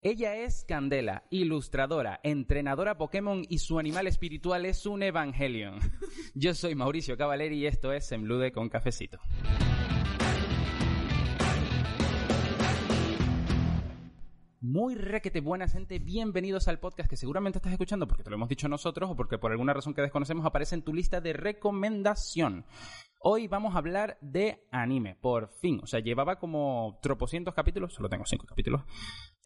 Ella es Candela, ilustradora, entrenadora Pokémon y su animal espiritual es un Evangelion. Yo soy Mauricio Cavaleri y esto es Emblude con Cafecito. Muy requete buena gente, bienvenidos al podcast que seguramente estás escuchando porque te lo hemos dicho nosotros o porque por alguna razón que desconocemos aparece en tu lista de recomendación. Hoy vamos a hablar de anime, por fin. O sea, llevaba como tropocientos capítulos, solo tengo cinco capítulos,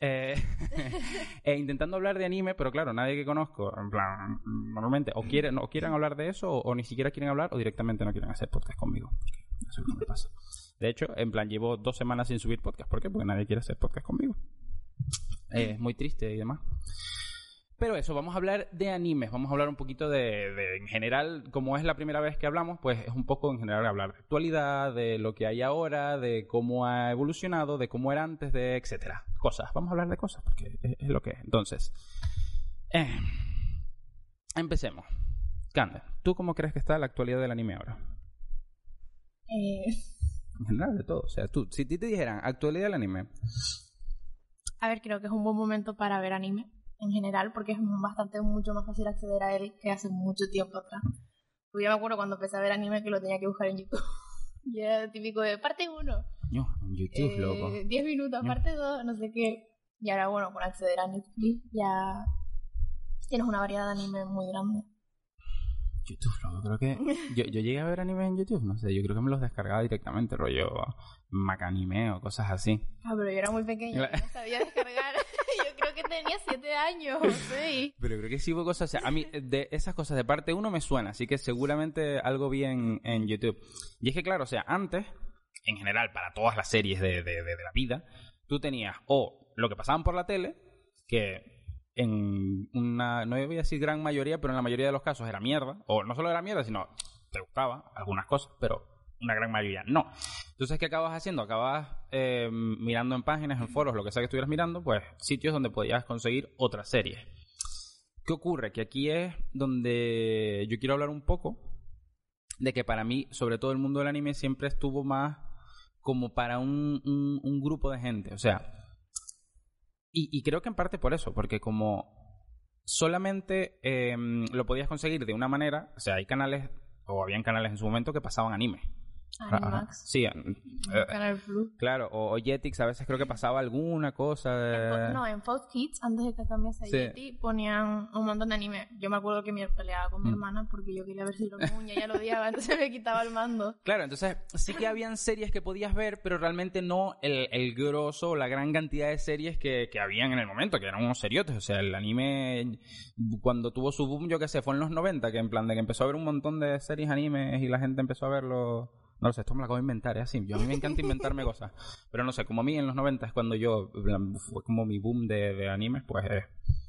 eh, eh, intentando hablar de anime, pero claro, nadie que conozco, en plan, normalmente o quieren, o quieren hablar de eso o, ni siquiera quieren hablar o directamente no quieren hacer podcast conmigo. eso es lo que me pasa. De hecho, en plan, llevo dos semanas sin subir podcast. ¿Por qué? Porque nadie quiere hacer podcast conmigo. Es muy triste y demás. Pero eso, vamos a hablar de animes, vamos a hablar un poquito de, en general, como es la primera vez que hablamos, pues es un poco en general hablar de actualidad, de lo que hay ahora, de cómo ha evolucionado, de cómo era antes, de etcétera. Cosas, vamos a hablar de cosas, porque es, lo que es. Entonces, eh, empecemos. Cande, ¿tú cómo crees que está la actualidad del anime ahora? Eh... En general, de todo. O sea, tú, si te dijeran actualidad del anime, a ver, creo que es un buen momento para ver anime en general, porque es bastante mucho más fácil acceder a él que hace mucho tiempo atrás. Porque yo me acuerdo cuando empecé a ver anime que lo tenía que buscar en YouTube. y era típico de parte 1. No, en YouTube, eh, loco. 10 minutos, parte 2, no sé qué. Y ahora, bueno, con acceder a Netflix ya tienes una variedad de anime muy grande. YouTube, loco, creo que. Yo, yo llegué a ver anime en YouTube, no sé, yo creo que me los descargaba directamente, rollo Macanime o cosas así. Ah, pero yo era muy pequeña, no sabía descargar. yo creo que tenía 7 años, sí. Pero creo que sí hubo cosas, o sea, a mí de esas cosas de parte 1 me suena, así que seguramente algo vi en, YouTube. Y es que, claro, o sea, antes, en general, para todas las series de, de, de la vida, tú tenías o lo que pasaban por la tele, que en una, no voy a decir gran mayoría, pero en la mayoría de los casos era mierda, o no solo era mierda, sino te gustaba algunas cosas, pero una gran mayoría no. Entonces, ¿qué acabas haciendo? Acabas eh, mirando en páginas, en foros, lo que sea que estuvieras mirando, pues sitios donde podías conseguir otras series. ¿Qué ocurre? Que aquí es donde yo quiero hablar un poco de que para mí, sobre todo el mundo del anime, siempre estuvo más como para un, un grupo de gente. O sea, y, creo que en parte por eso, porque como solamente em, lo podías conseguir de una manera, o sea, hay canales, o habían canales en su momento que pasaban anime. Animax. Sí, eh, Canal Blue. Claro, o, Jetix a veces creo que pasaba alguna cosa. De... no, en Fox Kids, antes de que cambiase a Jetix, ponían un montón de anime. Yo me acuerdo que me peleaba con mi mm. hermana porque yo quería ver si lo y ella lo odiaba, entonces me quitaba el mando. Claro, entonces sí que habían series que podías ver, pero realmente no el, el grosso o la gran cantidad de series que, que habían en el momento, que eran unos seriotes. O sea, el anime, cuando tuvo su boom, yo qué sé, fue en los 90, que en plan de que empezó a haber un montón de series animes y la gente empezó a verlo no lo sé, esto me lo acabo de inventar, es así. Yo a mí me encanta inventarme cosas. Pero no sé, como a mí en los 90 es cuando yo, fue como mi boom de, de animes, pues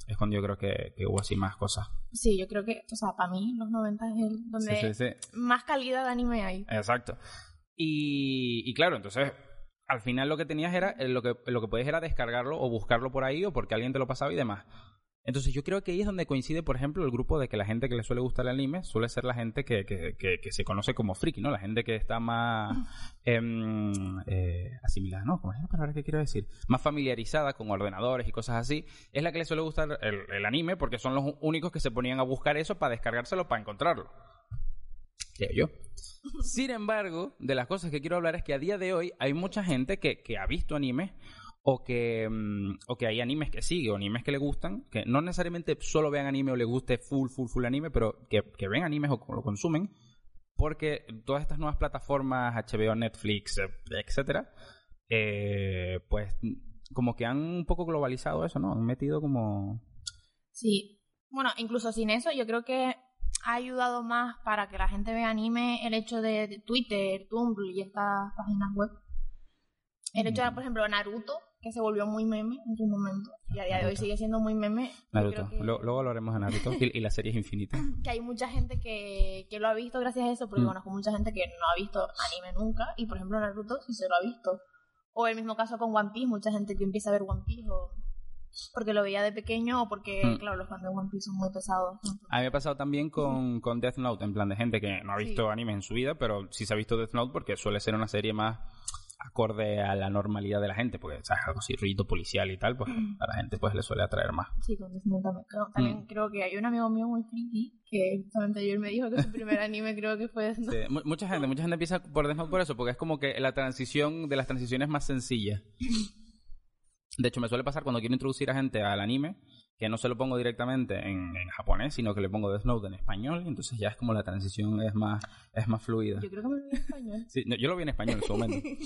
es, cuando yo creo que, hubo así más cosas. Sí, yo creo que, o sea, para mí los 90 es el donde más calidad de anime hay. Exacto. Y, y claro, entonces al final lo que tenías era, lo que, lo que podías era descargarlo o buscarlo por ahí o porque alguien te lo pasaba y demás. Entonces yo creo que ahí es donde coincide, por ejemplo, el grupo de que la gente que le suele gustar el anime suele ser la gente que, que, que, se conoce como friki, ¿no? La gente que está más eh, eh, asimilada, ¿no? ¿Cómo es la palabra que quiero decir? Más familiarizada con ordenadores y cosas así, es la que le suele gustar el, el anime porque son los únicos que se ponían a buscar eso para descargárselo, para encontrarlo. Creo yo. Sin embargo, de las cosas que quiero hablar es que a día de hoy hay mucha gente que, que ha visto anime o que, mm, o que hay animes que sigue o animes que le gustan, que no necesariamente solo vean anime o les guste full, full, full anime, pero que, que ven animes o lo consumen, porque todas estas nuevas plataformas, HBO, Netflix, eh, etcétera, eh, pues como que han un poco globalizado eso, ¿no? Han metido como... Sí. Bueno, incluso sin eso, yo creo que ha ayudado más para que la gente vea anime el hecho de Twitter, Tumblr y estas páginas web. El hecho de, por ejemplo, Naruto, que se volvió muy meme en su momento y a día de hoy sigue siendo muy meme. Naruto, luego hablaremos de Naruto y, la serie es infinita. que hay mucha gente que, que, lo ha visto gracias a eso, porque mm. conozco mucha gente que no ha visto anime nunca y por ejemplo Naruto sí se lo ha visto. O el mismo caso con One Piece, mucha gente que empieza a ver One Piece o porque lo veía de pequeño o porque, mm. claro, los fans de One Piece son muy pesados. A mí me ha pasado también con, con Death Note, en plan de gente que no ha visto anime en su vida, pero sí se ha visto Death Note porque suele ser una serie más acorde a la normalidad de la gente, porque ¿sabes? algo así, rollito policial y tal, pues a la gente pues le suele atraer más. Sí, con también. Creo- También Mm. creo que hay un amigo mío muy friki que justamente ayer me dijo que su primer anime creo que fue Note. Sí, mu- mucha gente, mucha gente empieza por Death Note por eso, porque es como que la transición de las transiciones más sencillas. De hecho, me suele pasar cuando quiero introducir a gente al anime, que no se lo pongo directamente en, en japonés, sino que le pongo Death Note en español, y entonces ya es como la transición es más, es más fluida. Yo creo que me lo vi en español. Sí, no, yo lo vi en español en su momento.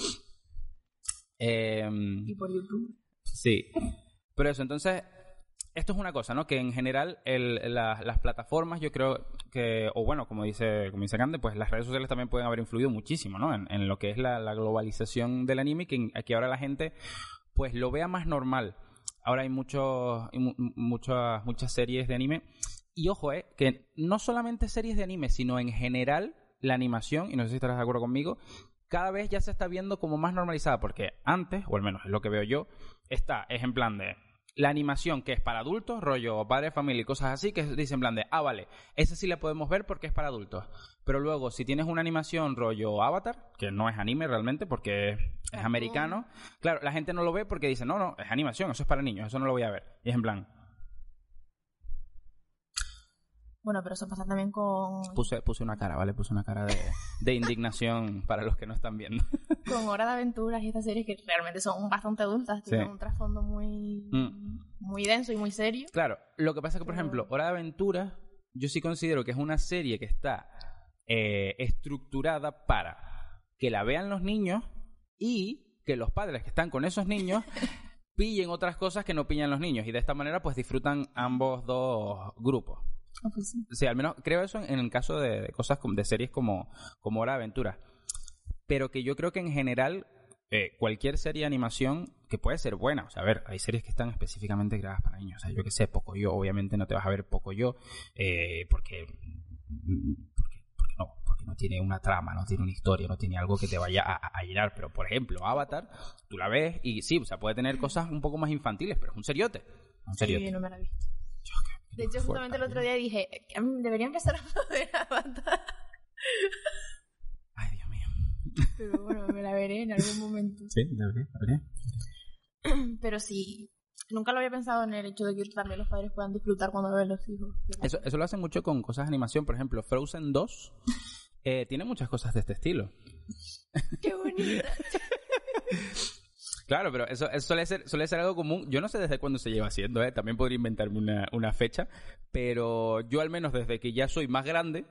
Em, y por YouTube. Sí. Pero eso, entonces, esto es una cosa, ¿no? Que en general el- la- las plataformas, yo creo que, o bueno, como dice, como dice Cande, pues las redes sociales también pueden haber influido muchísimo, ¿no? En, en lo que es la, la globalización del anime, y que, que ahora la gente, pues lo vea más normal. Ahora hay muchos, muchas, muchas series de anime. Y ojo, eh, que no solamente series de anime, sino en general la animación, y no sé si estarás de acuerdo conmigo, cada vez ya se está viendo como más normalizada, porque antes, o al menos es lo que veo yo, está, es en plan de la animación que es para adultos, rollo padre, familia y cosas así, que dicen en plan de, ah, vale, esa sí la podemos ver porque es para adultos. Pero luego, si tienes una animación rollo Avatar, que no es anime realmente porque es americano, claro, la gente no lo ve porque dice, no, no, es animación, eso es para niños, eso no lo voy a ver. Y es en plan, Bueno, pero eso pasa también con, puse, puse una cara, ¿vale? Puse una cara de, de indignación para los que no están viendo. con Hora de Aventuras y estas series que realmente son bastante adultas, tienen un trasfondo muy, Mm. muy denso y muy serio. Claro, lo que pasa es que, por Pero- ejemplo, Hora de Aventura, yo sí considero que es una serie que está eh, estructurada para que la vean los niños y que los padres que están con esos niños pillen otras cosas que no pillan los niños y de esta manera pues disfrutan ambos dos grupos. Ah, pues sí. Al menos creo eso en, en el caso de, de cosas como- de series como, como Hora de Aventura. Pero que yo creo que en general eh, cualquier serie de animación que puede ser buena. O sea, a ver, hay series que están específicamente creadas para niños. O sea, yo que sé, poco yo, obviamente no te vas a ver poco yo, eh, porque no, tiene una trama, no tiene una historia, no tiene algo que te vaya a, a- llenar. Pero, por ejemplo, Avatar, tú la ves y sí, o sea, puede tener cosas un poco más infantiles, pero es un seriote. Un seriote. Sí, no me la he visto. De hecho, justamente el otro día dije, mm, debería empezar a ver Avatar. Ay, Dios mío. Pero bueno, me la veré en algún momento. Sí, debería, debería. Pero sí, nunca lo había pensado en el hecho de que también los padres puedan disfrutar cuando ven los hijos. Eso, eso lo hacen mucho con cosas de animación. Por ejemplo, Frozen 2 eh, tiene muchas cosas de este estilo. ¡Qué bonita! Claro, pero eso, eso suele, ser, suele ser algo común. Yo no sé desde cuándo se lleva haciendo, ¿eh? también podría inventarme una, una fecha, pero yo al menos desde que ya soy más grande,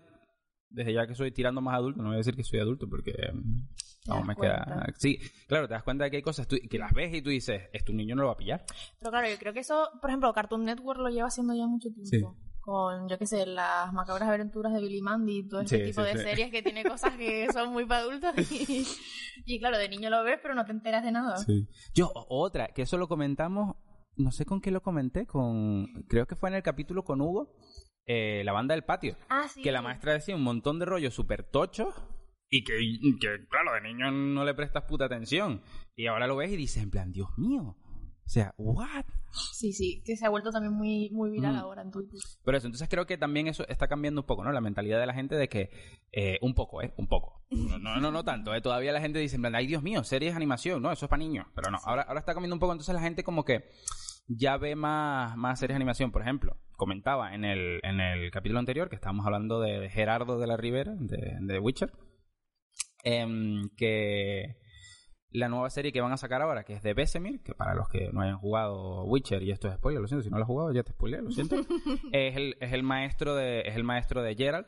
desde ya que soy tirando más adulto, no voy a decir que soy adulto porque vamos, das me queda... Sí, claro, te das cuenta de que hay cosas tú- que las ves y tú dices, es tu niño no lo va a pillar. Pero claro, yo creo que eso, por ejemplo, Cartoon Network lo lleva haciendo ya mucho tiempo. Sí. Con, yo qué sé, las macabras aventuras de Billy Mandy y todo ese Sí, tipo sí, de sí. series que tiene cosas que son muy para adultos. Y, y claro, de niño lo ves, pero no te enteras de nada. Yo, otra, que eso lo comentamos, no sé con qué lo comenté, con creo que fue en el capítulo con Hugo, eh, la banda del patio. Ah, sí. que la maestra decía un montón de rollos súper tochos y que, y que, claro, de niño no le prestas puta atención. Y ahora lo ves y dices, en plan, Dios mío. O sea, ¿what? Sí, sí, que se ha vuelto también muy, muy viral Mm. ahora en Twitter. Pero eso, entonces creo que también eso está cambiando un poco, ¿no? La mentalidad de la gente de que, eh, un poco, ¿eh? Un poco. No, no, no, no tanto, ¿eh? Todavía la gente dice, en plan, ay, Dios mío, series de animación, no, eso es para niños. Pero no, ahora, ahora está cambiando un poco, entonces la gente como que ya ve más, más series de animación. Por ejemplo, comentaba en el, en el capítulo anterior que estábamos hablando de, de Gerardo de la Rivera, de, de Witcher, em, que la nueva serie que van a sacar ahora, que es de Besemir, que para los que no hayan jugado Witcher, y esto es spoiler, lo siento, si no lo has jugado ya te spoileé, lo siento, es, el, es el maestro de es el maestro de Geralt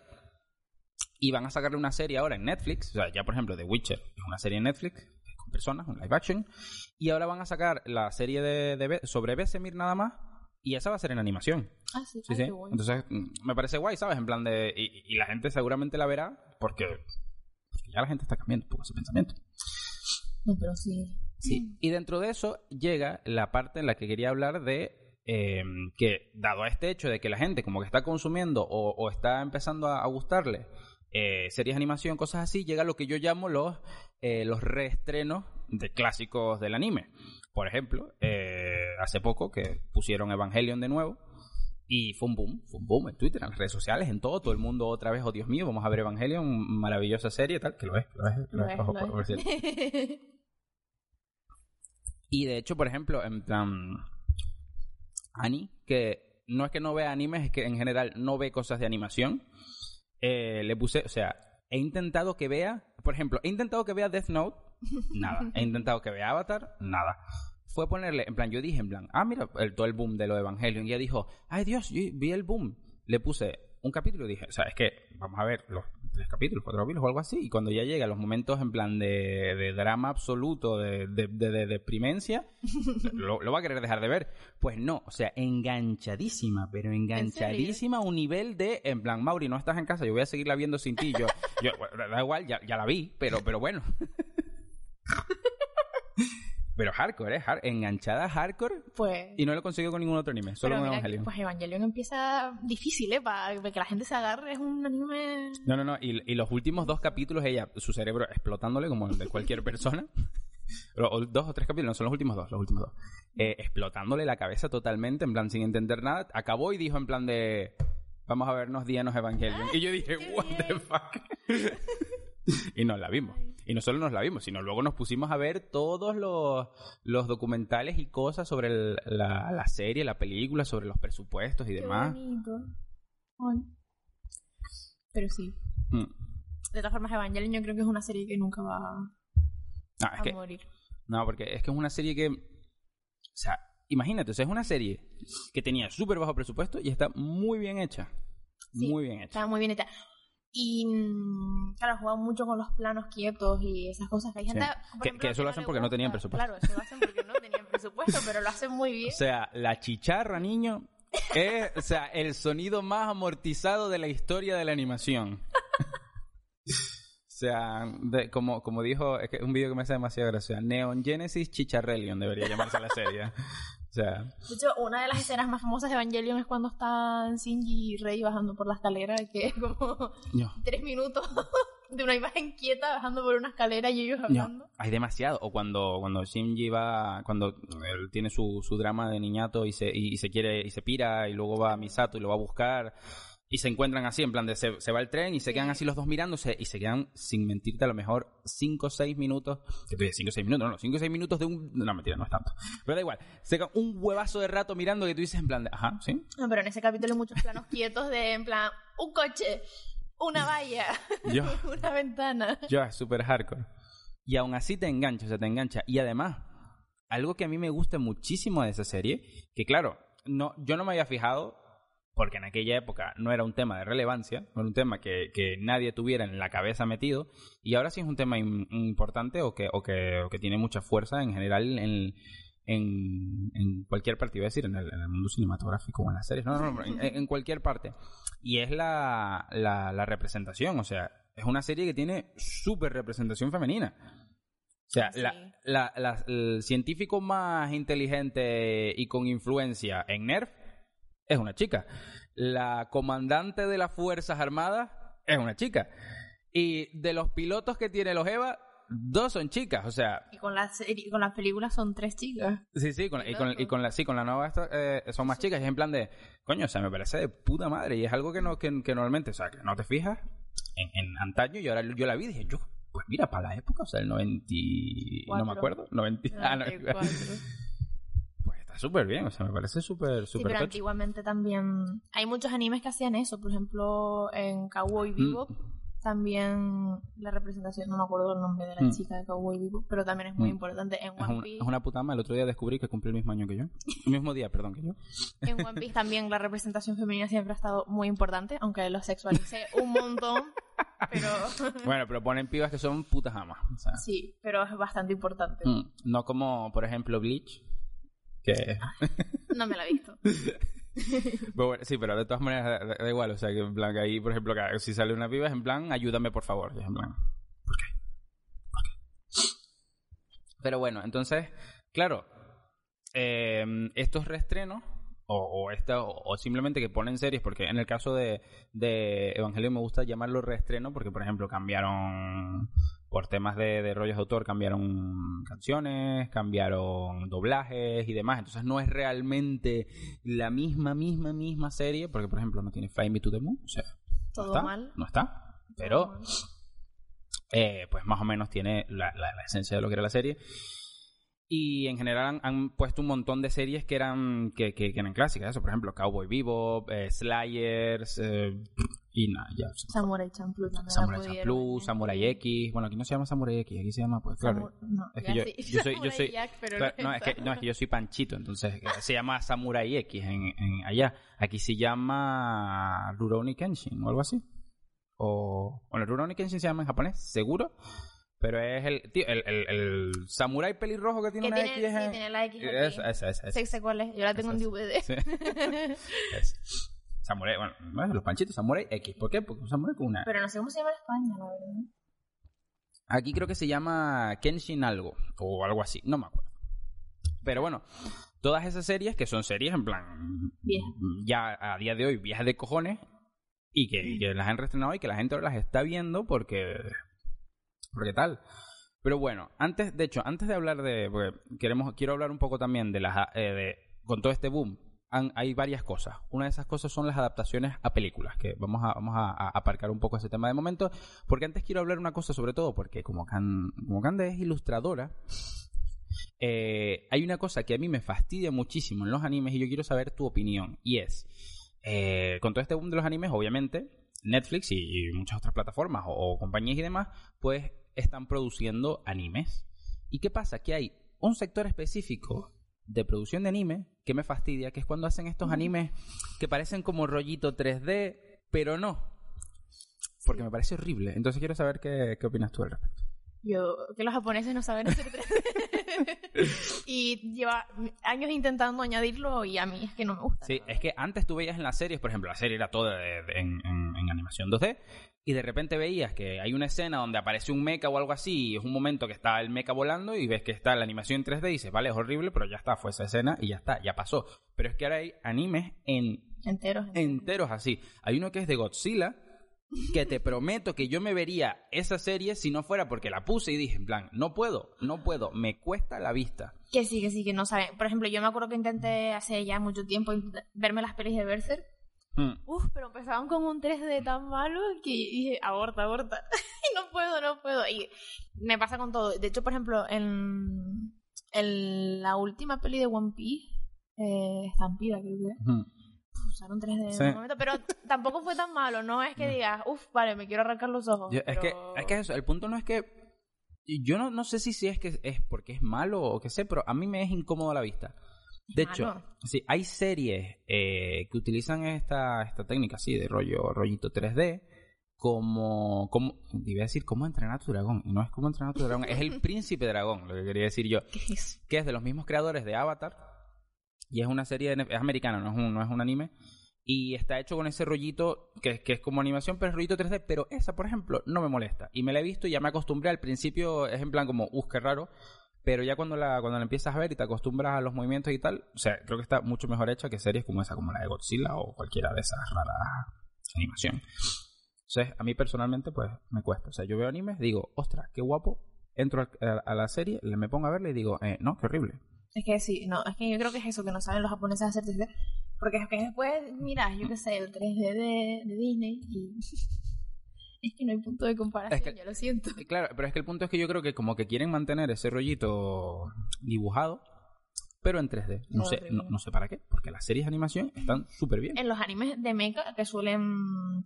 y van a sacarle una serie ahora en Netflix, o sea, ya por ejemplo The Witcher es una serie en Netflix con personas, un live action, y ahora van a sacar la serie de, de sobre Besemir nada más y esa va a ser en animación. Ah, sí, Sí, Ay, sí. bueno. Entonces, mm, me parece guay, ¿sabes? En plan de. Y, y la gente seguramente la verá porque, porque ya la gente está cambiando un poco ese pensamiento. No, pero sí. Sí. Y dentro de eso llega la parte en la que quería hablar de eh, que, dado a este hecho de que la gente como que está consumiendo o, o está empezando a, a gustarle eh, series de animación, cosas así, llega lo que yo llamo los, eh, los reestrenos de clásicos del anime. Por ejemplo, eh, hace poco que pusieron Evangelion de nuevo. Y fue un boom, fue un boom en Twitter, en las redes sociales, en todo, todo el mundo otra vez, oh Dios mío, vamos a ver Evangelion, maravillosa serie, tal, que lo es, lo es, lo Lo es, es, ojo, lo por- por es. cierto. Y de hecho, por ejemplo, en plan. Ani, que no es que no vea animes, es que en general no ve cosas de animación. eh, le puse, o sea, he intentado que vea, por ejemplo, he intentado que vea Death Note, nada. He intentado que vea Avatar, nada. Fue ponerle, en plan, yo dije, en plan, ah, mira, el, todo el boom de lo de Evangelion. Y ella dijo, ay Dios, yo vi el boom. Le puse un capítulo y dije, o sea, es que vamos a ver los tres capítulos, cuatro capítulos o algo así. Y cuando ya llega los momentos en plan de, de drama absoluto, de, de, de- de deprimencia, lo, lo va a querer dejar de ver. Pues no, o sea, enganchadísima, pero enganchadísima a un nivel de, en plan, Mauri, no estás en casa, yo voy a seguirla viendo sin ti. Yo, da igual, ya, ya la vi, pero, pero bueno. Pero hardcore, ¿eh? Har- enganchada hardcore Pues. y no lo he conseguido con ningún otro anime, solo con Evangelion. pues Evangelion empieza difícil, ¿eh? Para que la gente se agarre. Es un anime. No, no, no. Y, y los últimos dos capítulos, ella, su cerebro explotándole como el de cualquier persona. O, dos o tres capítulos, no, son los últimos dos, los últimos dos. Eh, explotándole la cabeza totalmente, en plan, sin entender nada. Acabó y dijo en plan de... Vamos a vernos Dienos Evangelion. Y yo dije, what the bien. fuck. y nos la vimos. Y no solo nos la vimos, sino luego nos pusimos a ver todos los, los documentales y cosas sobre el- la, la serie, la película, sobre los presupuestos y Qué demás. bonito. Ay. Pero sí. Mm. De todas formas, Evangelion yo creo que es una serie que nunca va Ah, a que morir. No, porque es que es una serie que. O sea, imagínate, o sea, es una serie que tenía súper bajo presupuesto y está muy bien hecha. Sí, muy bien hecha. Está muy bien hecha. Y mm, claro, juegan mucho con los planos quietos y esas cosas que hay Sí. gente. por Que- ejemplo, que eso lo no hacen le porque no gusta. tenían presupuesto. Claro, eso lo hacen porque no tenían presupuesto, pero lo hacen muy bien. O sea, la chicharra, niño, es o sea, el sonido más amortizado de la historia de la animación. O sea, de- como, como dijo, es que es un video que me hace demasiado gracia. Neon Genesis Chicharrellion debería llamarse la serie. Sea, De hecho, una de las escenas más famosas de Evangelion es cuando están Shinji y Rey bajando por la escalera, que es como no, tres minutos de una imagen quieta bajando por una escalera y ellos No, hablando. hay demasiado. O cuando, cuando Shinji va, cuando él tiene su, su drama de niñato y se, y, y se quiere, y se pira, y luego va a Misato y lo va a buscar, y se encuentran así, en plan de se, se va el tren y se Sí. quedan así los dos mirándose, y se quedan, sin mentirte, a lo mejor 5 o 6 minutos, que tú dices 5 o 6 minutos, no, 5 o 6 minutos de un, no, mentira, no es tanto. Pero da igual, se quedan un huevazo de rato mirando que tú dices en plan de, ajá, sí, No, pero en ese capítulo hay muchos planos quietos de, en plan, un coche, una valla, yo. una ventana. Yo, es súper hardcore. Y aún así te engancha, o sea, te engancha. Y además, algo que a mí me gusta muchísimo de esa serie, que claro, no, yo no me había fijado, porque en aquella época no era un tema de relevancia, no era un tema que, que nadie tuviera en la cabeza metido, y ahora sí es un tema im- importante o que, o que, o que tiene mucha fuerza en general en, en, en cualquier parte, iba a decir, en el, en el mundo cinematográfico o en las series, no, no, no, en, en cualquier parte. Y es la, la, la representación, o sea, es una serie que tiene súper representación femenina. O sea, Sí. la, la- la- el científico más inteligente y con influencia en NERF es una chica. La comandante de las Fuerzas Armadas es una chica. Y de los pilotos que tiene los EVA, dos son chicas. O sea, Y con la serie, con las películas son tres chicas. Sí, sí, con, y, con, y con la, sí, con la nueva esta, eh, son más chicas y es en plan de, coño, o sea, me parece de puta madre y es algo que no que, que normalmente, o sea, que no te fijas en, en antaño y ahora yo la vi y dije, yo, pues mira, para la época, o sea, el 90, y- no me Cuatro. acuerdo, 90, ah, no, 94. pues está súper bien, o sea, me parece súper, Sí, súper pero tocho. antiguamente también hay muchos animes que hacían eso. Por ejemplo, en Cowboy Mm. Bebop también la representación, no me acuerdo el nombre de la Mm. chica de Cowboy Bebop, pero también es muy Mm. importante. En Es, One un- Piece, es una puta. El otro día descubrí que cumplí el mismo año que yo. El mismo día, perdón, que yo. en One Piece también la representación femenina siempre ha estado muy importante, aunque lo sexualicé un montón. Pero Bueno, pero ponen pibas que son putas amas. O sea, sí, pero es bastante importante. mm, no como, por ejemplo, Bleach. Que No me la he visto. Pero bueno, sí, pero de todas maneras da, igual, o sea, que en plan, que ahí, por ejemplo, que si sale una piba es en plan, ayúdame por favor, y es en plan, ¿por qué? ¿Por qué? Pero bueno, entonces, claro, eh, estos reestrenos, o, o, esta, o, o simplemente que ponen series, porque en el caso de, de Evangelio me gusta llamarlo reestreno, porque por ejemplo cambiaron, por temas de, de rollos de autor, cambiaron canciones, cambiaron doblajes y demás, entonces no es realmente la misma, misma, misma serie, porque por ejemplo no tiene Fly Me to the Moon, o sea, no está, mal. no está, Todo pero eh, pues más o menos tiene la, la- la esencia de lo que era la serie. Y en general han, han puesto un montón de series que eran que, que, que eran clásicas. Eso, por ejemplo, Cowboy Bebop, eh, Slayers, eh, y nada, ya. Samurai Champloo también. Samurai Champloo. Samurai X. Bueno, aquí no se llama Samurai X, aquí se llama, pues claro. Samu- no, Es que yo, sí. yo soy, yo soy, Jack, pero claro, no es que, no, es que yo soy Panchito, entonces eh, se llama Samurai X en, en allá. Aquí se llama Rurouni Kenshin o algo así. O, bueno, Rurouni Kenshin se llama en japonés, seguro. Pero es el, tío, el, el, el samurai pelirrojo que tiene Que una tiene, X. sí, en- tiene la X. Esa, esa, esa, sé cuál es. Yo la tengo en DVD. Sí. Samurai, bueno, bueno, los panchitos, Samurai X. ¿Por qué? Porque un samurai con una. Pero no sé cómo se llama en España, la verdad. Aquí creo que se llama Kenshin algo, o algo así, no me acuerdo. Pero bueno, todas esas series que son series en plan. Vieja. Ya a día de hoy, viejas de cojones, y que, y que las han reestrenado y que la gente las está viendo porque. Porque tal. Pero bueno, antes, de hecho, antes de hablar de. Porque queremos, quiero hablar un poco también de las. eh, de, con todo este boom, hay varias cosas. Una de esas cosas son las adaptaciones a películas, que vamos a, vamos a, aparcar un poco ese tema de momento, porque antes quiero hablar una cosa sobre todo, porque como, Can, es ilustradora, eh, hay una cosa que a mí me fastidia muchísimo en los animes y yo quiero saber tu opinión, y es, eh, con todo este boom de los animes, obviamente, Netflix y, muchas otras plataformas o compañías y demás, pues están produciendo animes. ¿Y qué pasa? Que hay un sector específico de producción de anime que me fastidia, que es cuando hacen estos animes que parecen como rollito 3D, pero no. Porque me parece horrible. Entonces quiero saber qué, qué opinas tú al respecto. Yo, que los japoneses no saben hacer 3D. y lleva años intentando añadirlo y a mí es que no me gusta. Sí, es que antes tú veías en las series, por ejemplo, la serie era toda de- de- en, en- en animación 2D, y de repente veías que hay una escena donde aparece un mecha o algo así, y es un momento que está el mecha volando, y ves que está la animación en 3D, y dices, vale, es horrible, pero ya está, fue esa escena, y ya está, ya pasó. Pero es que ahora hay animes en Enteros. enteros. enteros así. Hay uno que es de Godzilla, que te prometo que yo me vería esa serie si no fuera porque la puse y dije, en plan, no puedo, no puedo, me cuesta la vista. Que sí, que sí, que no saben. Por ejemplo, yo me acuerdo que intenté hace ya mucho tiempo verme las pelis de Berserk. Mm. Uf, pero empezaban con un 3D tan malo que dije, aborta, aborta. y no puedo, no puedo. Y me pasa con todo. De hecho, por ejemplo, en, en la última peli de One Piece, eh, Estampida, creo que Ujú. Usaron 3D Sí. en un momento, pero tampoco fue tan malo, no es que digas, uff, vale, me quiero arrancar los ojos. Yo- es, que, es que eso, el punto no es que. Yo no, no sé si, si es que es porque es malo o qué sé, pero a mí me es incómodo la vista. De hecho, sí, hay series eh, que utilizan esta, esta técnica así de rollo, rollito 3D como, como, iba a decir cómo entrenar a tu dragón, y no es cómo entrenar a tu dragón, es el príncipe dragón, lo que quería decir yo, ¿Qué es eso? que es de los mismos creadores de Avatar, y es una serie, de, es americano, no es, un, no es un anime, y está hecho con ese rollito que, que es como animación, pero es rollito 3D, pero esa, por ejemplo, no me molesta, y me la he visto y ya me acostumbré, al principio es en plan como, uff, qué raro, pero ya cuando la, cuando la empiezas a ver y te acostumbras a los movimientos y tal, o sea, creo que está mucho mejor hecha que series como esa, como la de Godzilla o cualquiera de esas raras animación. Entonces, a mí personalmente, pues, me cuesta. O sea, yo veo animes, digo, ostras, qué guapo, entro a, la serie, me pongo a verla y digo, eh, no, qué horrible. Es que sí, no, es que yo creo que es eso, que no saben los japoneses hacer 3D. Porque es que después, mira, yo qué sé, el 3D de, de Disney y... es que no hay punto de comparación, Es que- ya lo siento. Eh, Claro, pero es que el punto es que yo creo que como que quieren mantener ese rollito dibujado, pero en 3D. No sé, no, no sé para qué, porque las series de animación están súper bien. En los animes de mecha, que suelen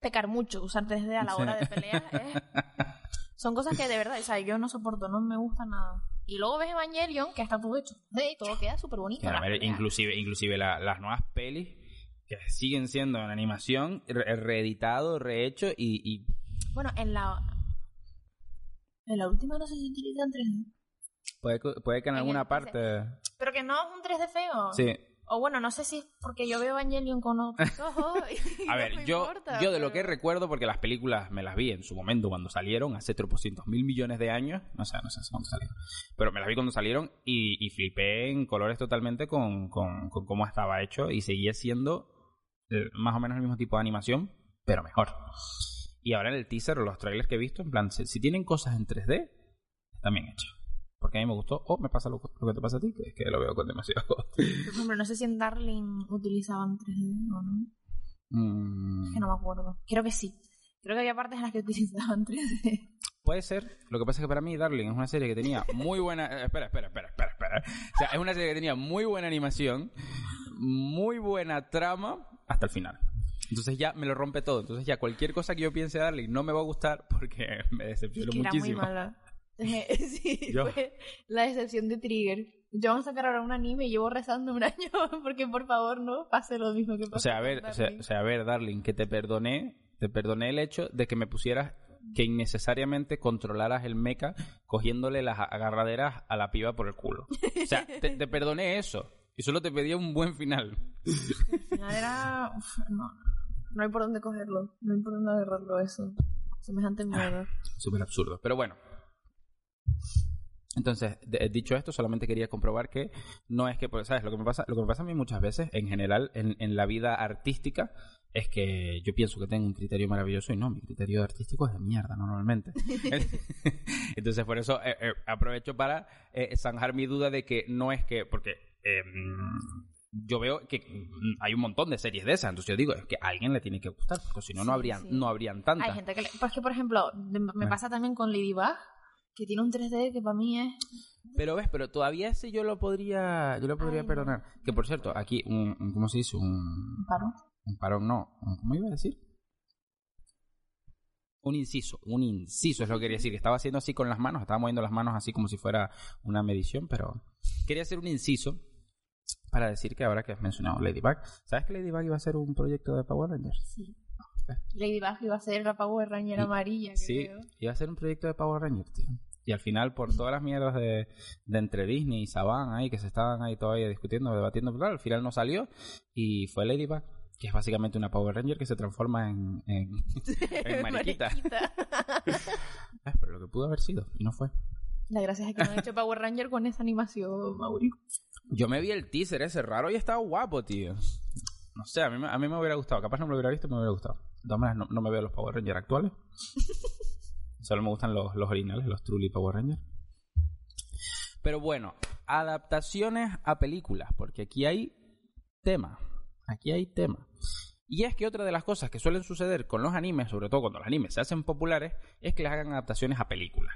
pecar mucho, usar 3D a la hora de pelear, ¿eh? son cosas que de verdad, o sea, yo no soporto, no me gusta nada. Y luego ves Evangelion, que está todo hecho, y todo queda súper bonito. Peleas. inclusive, inclusive la- las nuevas pelis que siguen siendo en animación, re- reeditado, rehecho y, y Bueno, en la... En la última no sé si utilizan 3D. puede, que- puede que en En alguna el- parte... Pero que no es un 3D feo. Sí, O bueno, no sé si es porque yo veo Evangelion con otros ojos. y A no ver, me yo, importa, yo de lo que recuerdo, porque las películas me las vi en su momento cuando salieron, hace tropocientos mil millones de años, no sé, no sé cuándo salieron, pero me las vi cuando salieron y, y flipé en colores totalmente con, con, con cómo estaba hecho y seguía siendo eh, más o menos el mismo tipo de animación, pero mejor. Y ahora en el teaser o los trailers que he visto, en plan, si, si tienen cosas en 3D, están bien hechas. Porque a mí me gustó, o me pasa lo, lo que te pasa a ti, que es que lo veo con demasiado. Por ejemplo, no sé si en Darling utilizaban 3D o no. Mm. Es que no me acuerdo. Creo que sí. Creo que había partes en las que utilizaban 3D. Puede ser. Lo que pasa es que para mí Darling es una serie que tenía muy buena... eh, espera, espera, espera, espera, espera. O sea, es una serie que tenía muy buena animación, muy buena trama, hasta el final. Entonces ya me lo rompe todo. Entonces ya cualquier cosa que yo piense de Darling no me va a gustar porque me decepcionó que era muy muchísimo. mala. sí, fue la decepción de Trigger. Yo vamos a sacar ahora un anime y llevo rezando un año porque por favor no pase lo mismo que pasó. O sea, a ver, o sea, o sea, a ver, Darling, que te perdoné, te perdoné el hecho de que me pusieras que innecesariamente controlaras el mecha cogiéndole las agarraderas a la piba por el culo. O sea, te, te perdoné eso. Y solo te pedía un buen final. Al final era. uf, no, no hay por dónde cogerlo. No hay por dónde agarrarlo eso. Semejante mierda. Súper absurdo. Pero bueno. Entonces, de- dicho esto, solamente quería comprobar que no es que, porque, ¿sabes? Lo que me pasa, lo que me pasa a mí muchas veces, en general, en, en la vida artística, es que yo pienso que tengo un criterio maravilloso y no, mi criterio artístico es de mierda normalmente. Entonces, por eso eh, eh, aprovecho para eh, zanjar mi duda de que no es que, porque eh, yo veo que hay un montón de series de esas, entonces yo digo, es que a alguien le tiene que gustar, porque si no, no habrían, sí. no habrían tantas. Hay gente que. Le... Pues que, por ejemplo, me pasa también con Ladybug, que tiene un 3D que para mí es. Pero ves, pero todavía ese yo lo podría, yo lo podría Ay, perdonar. Que por cierto, aquí un, un- ¿cómo se dice? Un, un paro. un parón, no, ¿cómo iba a decir? Un inciso, un inciso es lo que quería decir. Que estaba haciendo así con las manos, estaba moviendo las manos así como si fuera una medición, pero quería hacer un inciso para decir que ahora que has mencionado Ladybug, ¿sabes que Ladybug iba a ser un proyecto de Power Rangers? Sí. Ladybug iba a ser la Power Ranger Y- amarilla. Sí, creo. iba a ser un proyecto de Power Rangers, tío. Y al final, por todas las mierdas de, de entre Disney y Saban ahí, que se estaban ahí todavía discutiendo, debatiendo, claro, al final no salió y fue Ladybug, que es básicamente una Power Ranger que se transforma en, en, en mariquita. Ah, Pero lo que pudo haber sido, y no fue. La gracia es que no han hecho Power Ranger con esa animación, Mauri. Yo me vi el teaser ese raro y estaba guapo, tío. No sé, a mí, me- a mí me hubiera gustado. Capaz no me lo hubiera visto, me hubiera gustado. De todas maneras, no, no me veo los Power Rangers actuales. Solo me gustan los, los originales, los Truly Power Rangers. Pero bueno, adaptaciones a películas, porque aquí hay tema. Aquí hay tema. Y es que otra de las cosas que suelen suceder con los animes, sobre todo cuando los animes se hacen populares, es que les hagan adaptaciones a películas.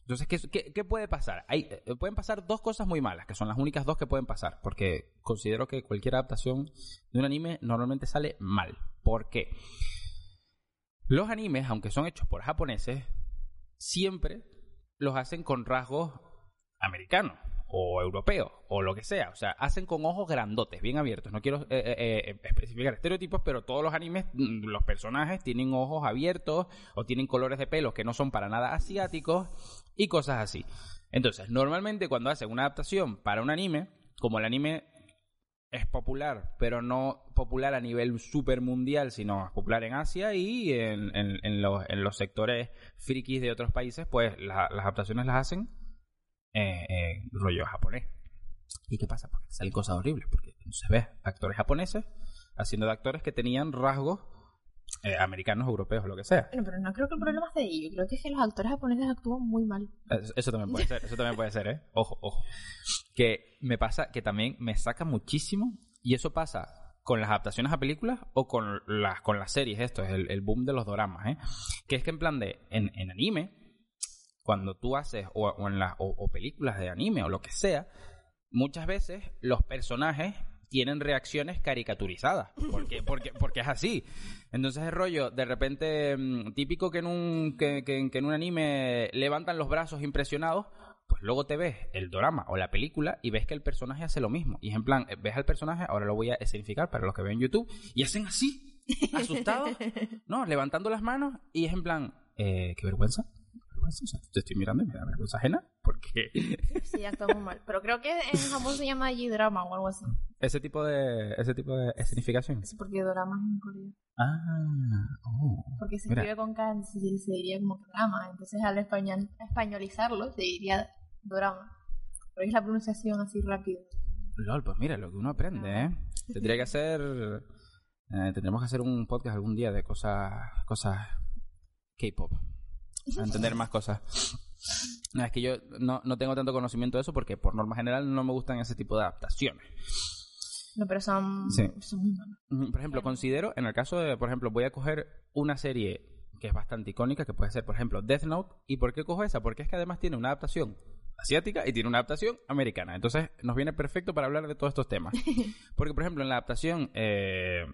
Entonces, ¿qué, qué, qué puede pasar? Hay, eh, pueden pasar dos cosas muy malas, que son las únicas dos que pueden pasar, porque considero que cualquier adaptación de un anime normalmente sale mal. ¿Por qué? Los animes, aunque son hechos por japoneses, siempre los hacen con rasgos americanos o europeos o lo que sea. O sea, hacen con ojos grandotes, bien abiertos. No quiero eh, eh, eh, especificar estereotipos, pero todos los animes, mm, los personajes tienen ojos abiertos o tienen colores de pelo que no son para nada asiáticos y cosas así. Entonces, normalmente cuando hacen una adaptación para un anime, como el anime es popular, pero no popular a nivel super mundial, sino popular en Asia y en, en- los, en los sectores frikis de otros países, pues la- las adaptaciones las hacen eh, eh, rollo japonés. ¿Y qué pasa? Porque salen cosas horribles, porque se ve actores japoneses haciendo de actores que tenían rasgos eh, americanos, europeos, lo que sea. Bueno, pero no creo que el problema sea de ello. Creo que es que los actores japoneses actúan muy mal. Eso, eso también puede ser, eso también puede ser, ¿eh? Ojo, ojo. Que me pasa, que también me saca muchísimo, y eso pasa con las adaptaciones a películas o con las, con las series, esto es el, el boom de los doramas, ¿eh? Que es que en plan de, en, en anime, cuando tú haces, o, o en las, o, o películas de anime o lo que sea, muchas veces los personajes tienen reacciones caricaturizadas, porque, porque, porque es así. Entonces el rollo, de repente, mm, típico que en un, que, que- que en un anime levantan los brazos impresionados, pues luego te ves el drama o la película y ves que el personaje hace lo mismo. Y es en plan, ves al personaje, ahora lo voy a escenificar para los que ven YouTube, y hacen así, asustados, ¿no? Levantando las manos, y es en plan, eh, qué vergüenza. Vergüenza, o sea, te estoy mirando y me da vergüenza ajena, porque Sí, actúan muy mal. Pero creo que en Japón se llama G-drama o algo así. ese tipo de ese tipo de escenificación. Sí, porque drama es en Corea. Ah, oh. Porque se Mira. escribe con K, entonces se, diría como drama. Entonces al español, españolizarlo se diría drama. Pero es la pronunciación así rápida. Lol, pues mira, lo que uno aprende, ¿eh? Tendría que hacer eh, tendremos que hacer un podcast algún día de cosas cosas K-pop. A entender más cosas. Es que yo no, no tengo tanto conocimiento de eso porque por norma general no me gustan ese tipo de adaptaciones. No, pero son, Sí. son Por ejemplo, considero, en el caso de, por ejemplo, voy a coger una serie que es bastante icónica, que puede ser, por ejemplo, Death Note. ¿Y por qué cojo esa? Porque es que además tiene una adaptación asiática y tiene una adaptación americana. Entonces nos viene perfecto para hablar de todos estos temas. Porque, por ejemplo, en la adaptación eh,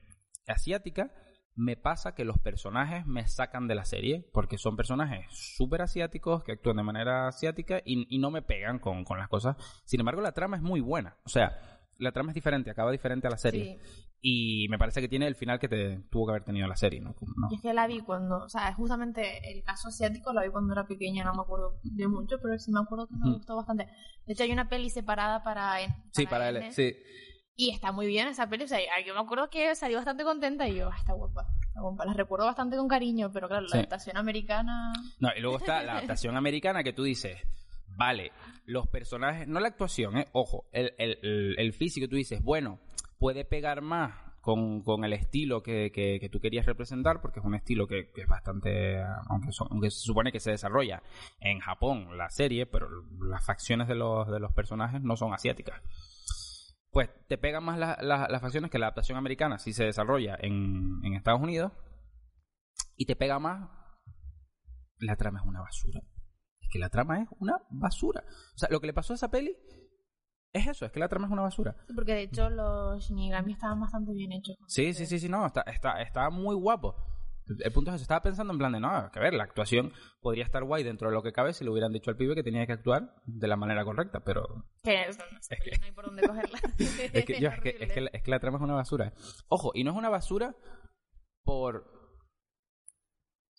asiática me pasa que los personajes me sacan de la serie porque son personajes súper asiáticos que actúan de manera asiática y, no me pegan con, con, las cosas. Sin embargo, la trama es muy buena. O sea, la trama es diferente, acaba diferente a la serie. Y me parece que tiene el final que te tuvo que haber tenido la serie, ¿no? Y es que la vi cuando, o sea, justamente el caso asiático la vi cuando era pequeña, no me acuerdo de mucho, pero sí me acuerdo que me gustó bastante. De hecho, hay una peli separada para... sí, para él, sí. Y está muy bien esa peli. O sea, yo me acuerdo que salí bastante contenta y yo, ah, está guapa. Está guapa. La recuerdo bastante con cariño, pero claro, la adaptación americana. No, y luego está la adaptación americana que tú dices, vale, los personajes, no la actuación, eh, ojo, el, el, el, físico, tú dices, bueno, puede pegar más con, con el estilo que, que, tú querías representar, porque es un estilo que, es bastante, aunque, aunque se supone que se desarrolla en Japón la serie, pero las facciones de los, de los personajes no son asiáticas pues te pegan más las facciones que la adaptación americana si se desarrolla en, en Estados Unidos y te pega más la trama es una basura. Es que la trama es una basura. O sea, lo que le pasó a esa peli es eso, es que la trama es una basura. Sí, porque de hecho los Shinigami estaban bastante bien hechos. Sí, sí, sí, sí, no, está, está, está muy guapo. El punto es que se estaba pensando en plan de, no, que ver, la actuación podría estar guay dentro de lo que cabe si le hubieran dicho al pibe que tenía que actuar de la manera correcta, pero... Que es, que... no hay por dónde cogerla. es, que, es, que, es, que, es que la trama es una basura. Ojo, y no es una basura por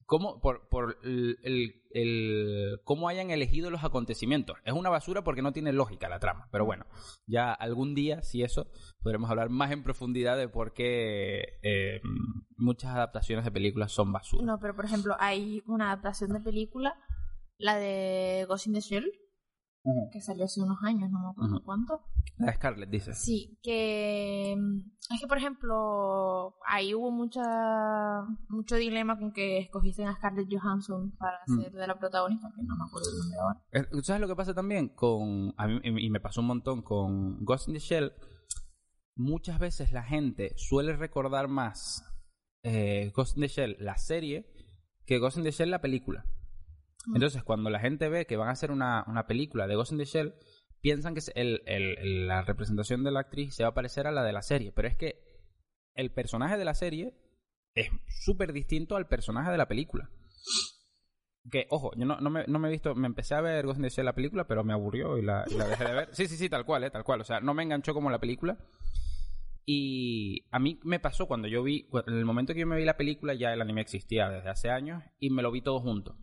cómo, por, por el, cómo hayan elegido los acontecimientos. Es una basura porque no tiene lógica la trama. Pero bueno, ya algún día, si eso, podremos hablar más en profundidad de por qué eh, muchas adaptaciones de películas son basura. No, pero por ejemplo, hay una adaptación de película, la de Ghost in the Shell, que salió hace unos años, no me acuerdo cuánto. La Scarlett, dice. Sí, que mm, es que, por ejemplo, ahí hubo mucha mucho dilema con que escogiste a Scarlett Johansson para ser de la protagonista, que no me acuerdo el nombre ahora. ¿Sabes lo que pasa también con, a mí, y me pasó un montón con Ghost in the Shell? Muchas veces la gente suele recordar más eh, Ghost in the Shell, la serie, que Ghost in the Shell, la película. Entonces, cuando la gente ve que van a hacer una, película de Ghost in the Shell, piensan que el, el, la representación de la actriz se va a parecer a la de la serie. Pero es que el personaje de la serie es súper distinto al personaje de la película. Que, ojo, yo no, me, he visto, me empecé a ver Ghost in the Shell la película, pero me aburrió y la, la dejé de ver. Sí, sí, sí, tal cual, eh, tal cual. O sea, no me enganchó como la película. Y a mí me pasó cuando yo vi, en el momento que yo me vi la película, ya el anime existía desde hace años y me lo vi todo junto.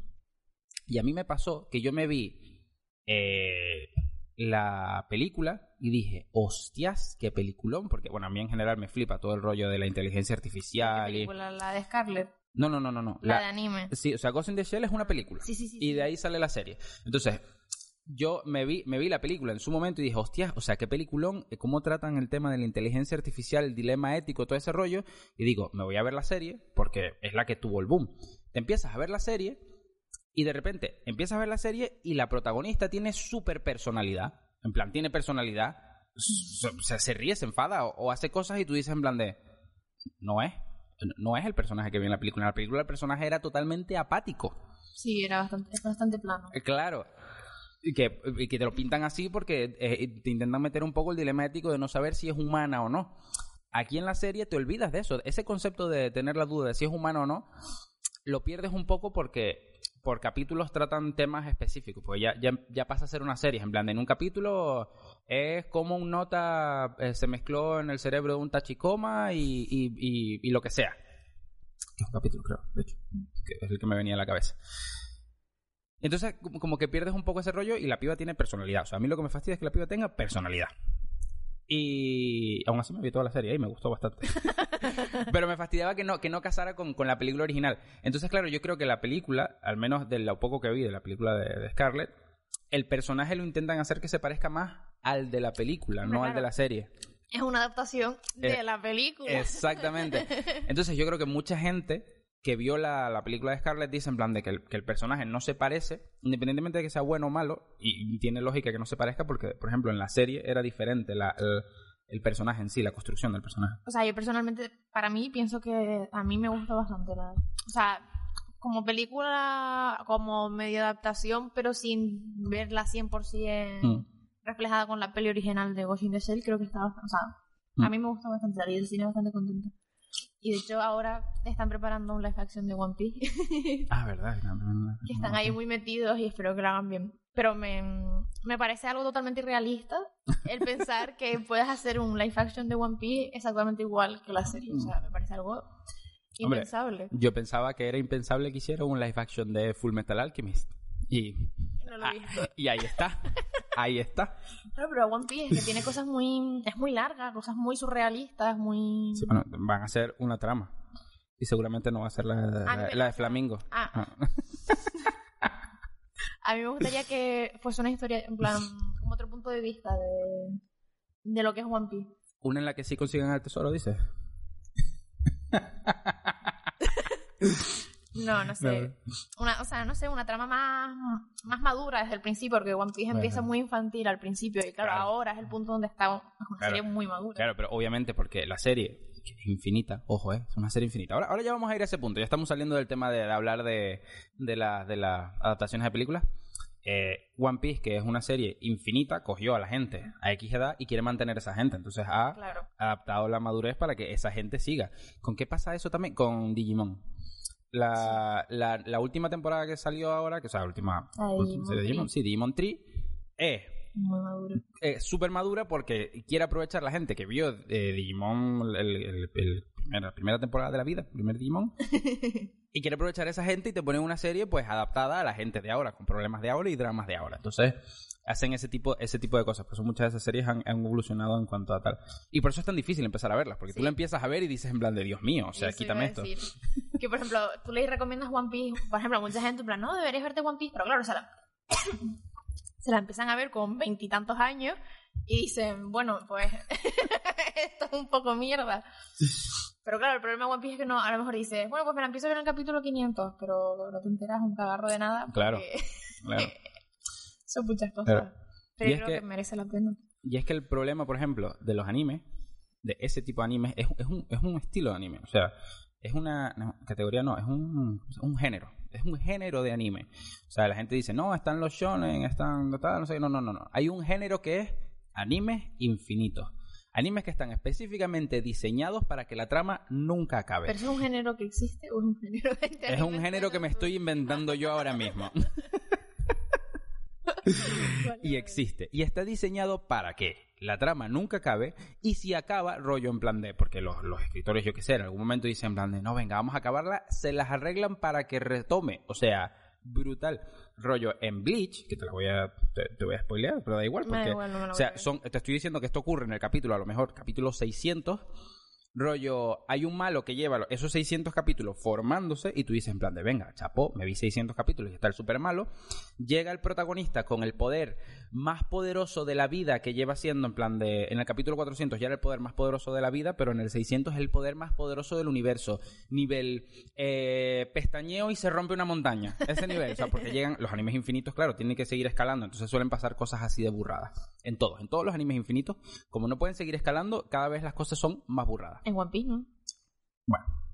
Y a mí me pasó que yo me vi eh, la película y dije, hostias, qué peliculón, porque bueno, a mí en general me flipa todo el rollo de la inteligencia artificial. ¿Qué película? ¿La de Scarlett? No, no, no, no. no. La, de anime. Sí, o sea, Ghost in the Shell es una película. Sí, sí, sí. Y de ahí sale la serie. Entonces, yo me vi, me vi la película en su momento y dije, hostias, o sea, qué peliculón, eh, cómo tratan el tema de la inteligencia artificial, el dilema ético, todo ese rollo. Y digo, me voy a ver la serie porque es la que tuvo el boom. Te empiezas a ver la serie y de repente empiezas a ver la serie y la protagonista tiene súper personalidad. En plan, tiene personalidad. O sea, se ríe, se enfada o, hace cosas y tú dices en plan de... No es. No es el personaje que vi en la película. En la película el personaje era totalmente apático. Sí, era bastante, bastante plano. Eh, claro. Y que, y que te lo pintan así porque eh, te intentan meter un poco el dilema ético de no saber si es humana o no. Aquí en la serie te olvidas de eso. Ese concepto de tener la duda de si es humana o no, lo pierdes un poco porque por capítulos tratan temas específicos, porque ya, ya, ya, pasa a ser una serie, en plan, en un capítulo es como un nota eh, se mezcló en el cerebro de un tachicoma y, y, y, lo que sea. Es un capítulo, creo, de hecho, que es el que me venía a la cabeza. Entonces, como que pierdes un poco ese rollo y la piba tiene personalidad. O sea, a mí lo que me fastidia es que la piba tenga personalidad. Y aún así me vi toda la serie y me gustó bastante. Pero me fastidiaba que no, que no casara con, con, la película original. Entonces, claro, yo creo que la película, al menos de lo poco que vi de la película de, Scarlett, el personaje lo intentan hacer que se parezca más al de la película, no al de la serie. Es una adaptación de eh, la película. Exactamente. Entonces yo creo que mucha gente que vio la, la, película de Scarlett dice en plan de que el, que el, personaje no se parece, independientemente de que sea bueno o malo, y, tiene lógica que no se parezca porque, por ejemplo, en la serie era diferente la, el, personaje en sí, la construcción del personaje. O sea, yo personalmente, para mí, pienso que a mí me gusta bastante la... O sea, como película, como medio adaptación, pero sin verla 100% Mm. reflejada con la peli original de Ghost in the Shell, creo que está bastante, o sea, Mm. a mí me gusta bastante, salí del cine bastante contenta. Y de hecho ahora están preparando un live action de One Piece, Ah, verdad. que están ahí muy metidos y espero que lo hagan bien. Pero me, me parece algo totalmente irrealista el pensar que puedes hacer un live action de One Piece exactamente igual que la serie. O sea, me parece algo Hombre, impensable. Yo pensaba que era impensable que hiciera un live action de Full Metal Alchemist. Y, No lo ah, y ahí está. Ahí está. Claro, pero One Piece es que tiene cosas muy... Es muy larga, cosas muy surrealistas, muy... Sí, bueno, van a hacer una trama. Y seguramente no va a ser la, A mí la- la de Flamingo. Ah, Ah. a mí me gustaría que fuese una historia, en plan, como otro punto de vista de, de lo que es One Piece. Una en la que sí consigan el tesoro, dices. No, no sé. Una, o sea, no sé, una trama más, más madura desde el principio, porque One Piece empieza muy infantil al principio, y claro, Claro. ahora es el punto donde está es una Claro. serie muy madura. Claro, pero obviamente porque la serie infinita, ojo, ¿eh? es una serie infinita. Ahora, ahora ya vamos a ir a ese punto. Ya estamos saliendo del tema de, de hablar de, de, la- de las adaptaciones de películas. Eh, One Piece, que es una serie infinita, cogió a la gente a X edad y quiere mantener a esa gente. Entonces ha Claro. adaptado la madurez para que esa gente siga. ¿Con qué pasa eso también? Con Digimon. La, la, la última temporada que salió ahora, que o sea, la última... Última- Digimon sí, Digimon, sí, Digimon Tree, es Muy madura. eh, súper madura porque quiere aprovechar la gente que vio eh, Digimon, el, el- primera temporada de la vida, primer Digimon, y quiere aprovechar a esa gente y te ponen una serie pues adaptada a la gente de ahora, con problemas de ahora y dramas de ahora. Entonces hacen ese tipo ese tipo de cosas. Por eso muchas de esas series han, han evolucionado en cuanto a tal. Y por eso es tan difícil empezar a verlas, porque tú la empiezas a ver y dices en plan de Dios mío, o sea, Eso quítame esto. Que, por ejemplo, tú le recomiendas One Piece, por ejemplo, a mucha gente, en plan, no, deberías verte One Piece, pero claro, se la, se la empiezan a ver con veintitantos años y dicen, bueno, pues esto es un poco mierda. Pero claro, el problema de One Piece es que no, a lo mejor dices, bueno, pues me la empiezo a ver en el capítulo 500, pero no te enteras un cagarro de nada. Claro. Claro. Son muchas cosas. Claro. Pero yo creo que- que... merece la pena. Y es que el problema, por ejemplo, de los animes, de ese tipo de animes, es, es un, es un estilo de anime. O sea, es una no, categoría, no, es un, un género. Es un género de anime. O sea, la gente dice, no, están los shonen, están tal, no sé, no, no, no, no. Hay un género que es animes infinitos. Animes que están específicamente diseñados para que la trama nunca acabe. ¿Pero es un género que existe o es un género de Es un género que me estoy inventando yo ahora mismo. y existe. Y está diseñado para que la trama nunca acabe y si acaba, rollo en plan de, porque los, los escritores, yo que sé, en algún momento dicen en plan de, no, venga, vamos a acabarla, se las arreglan para que retome. O sea, brutal. Rollo en Bleach, que te la voy a, te, te voy a spoilear, pero da igual, da porque, igual, no o sea, son, te estoy diciendo que esto ocurre en el capítulo, a lo mejor, capítulo 600, rollo, hay un malo que lleva esos 600 capítulos formándose y tú dices en plan de, venga, chapó, me vi 600 capítulos y está el super malo. Llega el protagonista con el poder más poderoso de la vida que lleva siendo en plan de, en el capítulo 400 ya era el poder más poderoso de la vida, pero en el 600 es el poder más poderoso del universo. Nivel eh, pestañeo y se rompe una montaña. Ese nivel, o sea, porque llegan los animes infinitos, claro, tienen que seguir escalando, entonces suelen pasar cosas así de burradas. En todos, en todos los animes infinitos, como no pueden seguir escalando, cada vez las cosas son más burradas. En One Piece, ¿no? Bueno.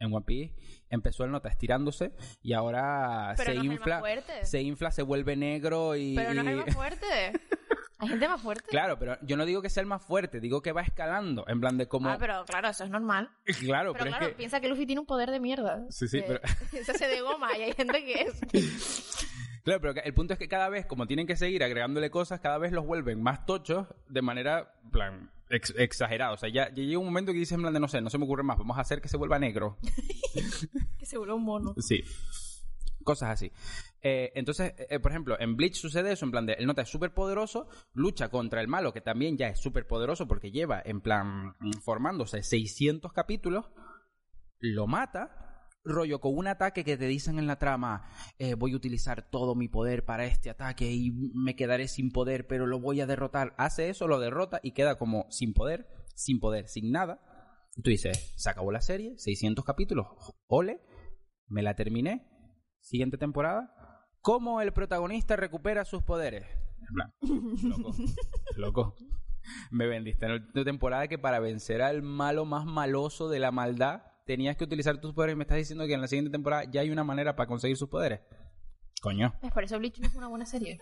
En One Piece empezó el nota estirándose y ahora Pero se no es el infla, más fuerte. se infla, se vuelve negro y Pero no es el más fuerte. Hay gente más fuerte. Claro, pero yo no digo que sea el más fuerte, digo que va escalando, en plan de como Ah, pero claro, eso es normal. claro, Pero, pero, claro, es que piensa que Luffy tiene un poder de mierda. Sí, sí, Que pero- Se hace de goma y hay gente que es... Claro, pero el punto es que cada vez, como tienen que seguir agregándole cosas, cada vez los vuelven más tochos de manera, plan, ex- exagerada. O sea, ya, ya llega un momento que dices, en plan de, no sé, no se me ocurre más, vamos a hacer que se vuelva negro. que se vuelve un mono. Sí. Cosas así. Eh, entonces, eh, por ejemplo, en Bleach sucede eso, en plan de, el nota es súper poderoso, lucha contra el malo, que también ya es súper poderoso porque lleva, en plan, formándose 600 capítulos, lo mata, rollo con un ataque que te dicen en la trama, eh, voy a utilizar todo mi poder para este ataque y me quedaré sin poder, pero lo voy a derrotar. Hace eso, lo derrota y queda como sin poder, sin poder, sin nada. Y tú dices, se acabó la serie, 600 capítulos, ole, me la terminé, siguiente temporada. ¿Cómo el protagonista recupera sus poderes? En plan, loco, loco. Me vendiste en la temporada que para vencer al malo más maloso de la maldad tenías que utilizar tus poderes y me estás diciendo que en la siguiente temporada ya hay una manera para conseguir sus poderes. Coño. Es por eso Bleach no es una buena serie.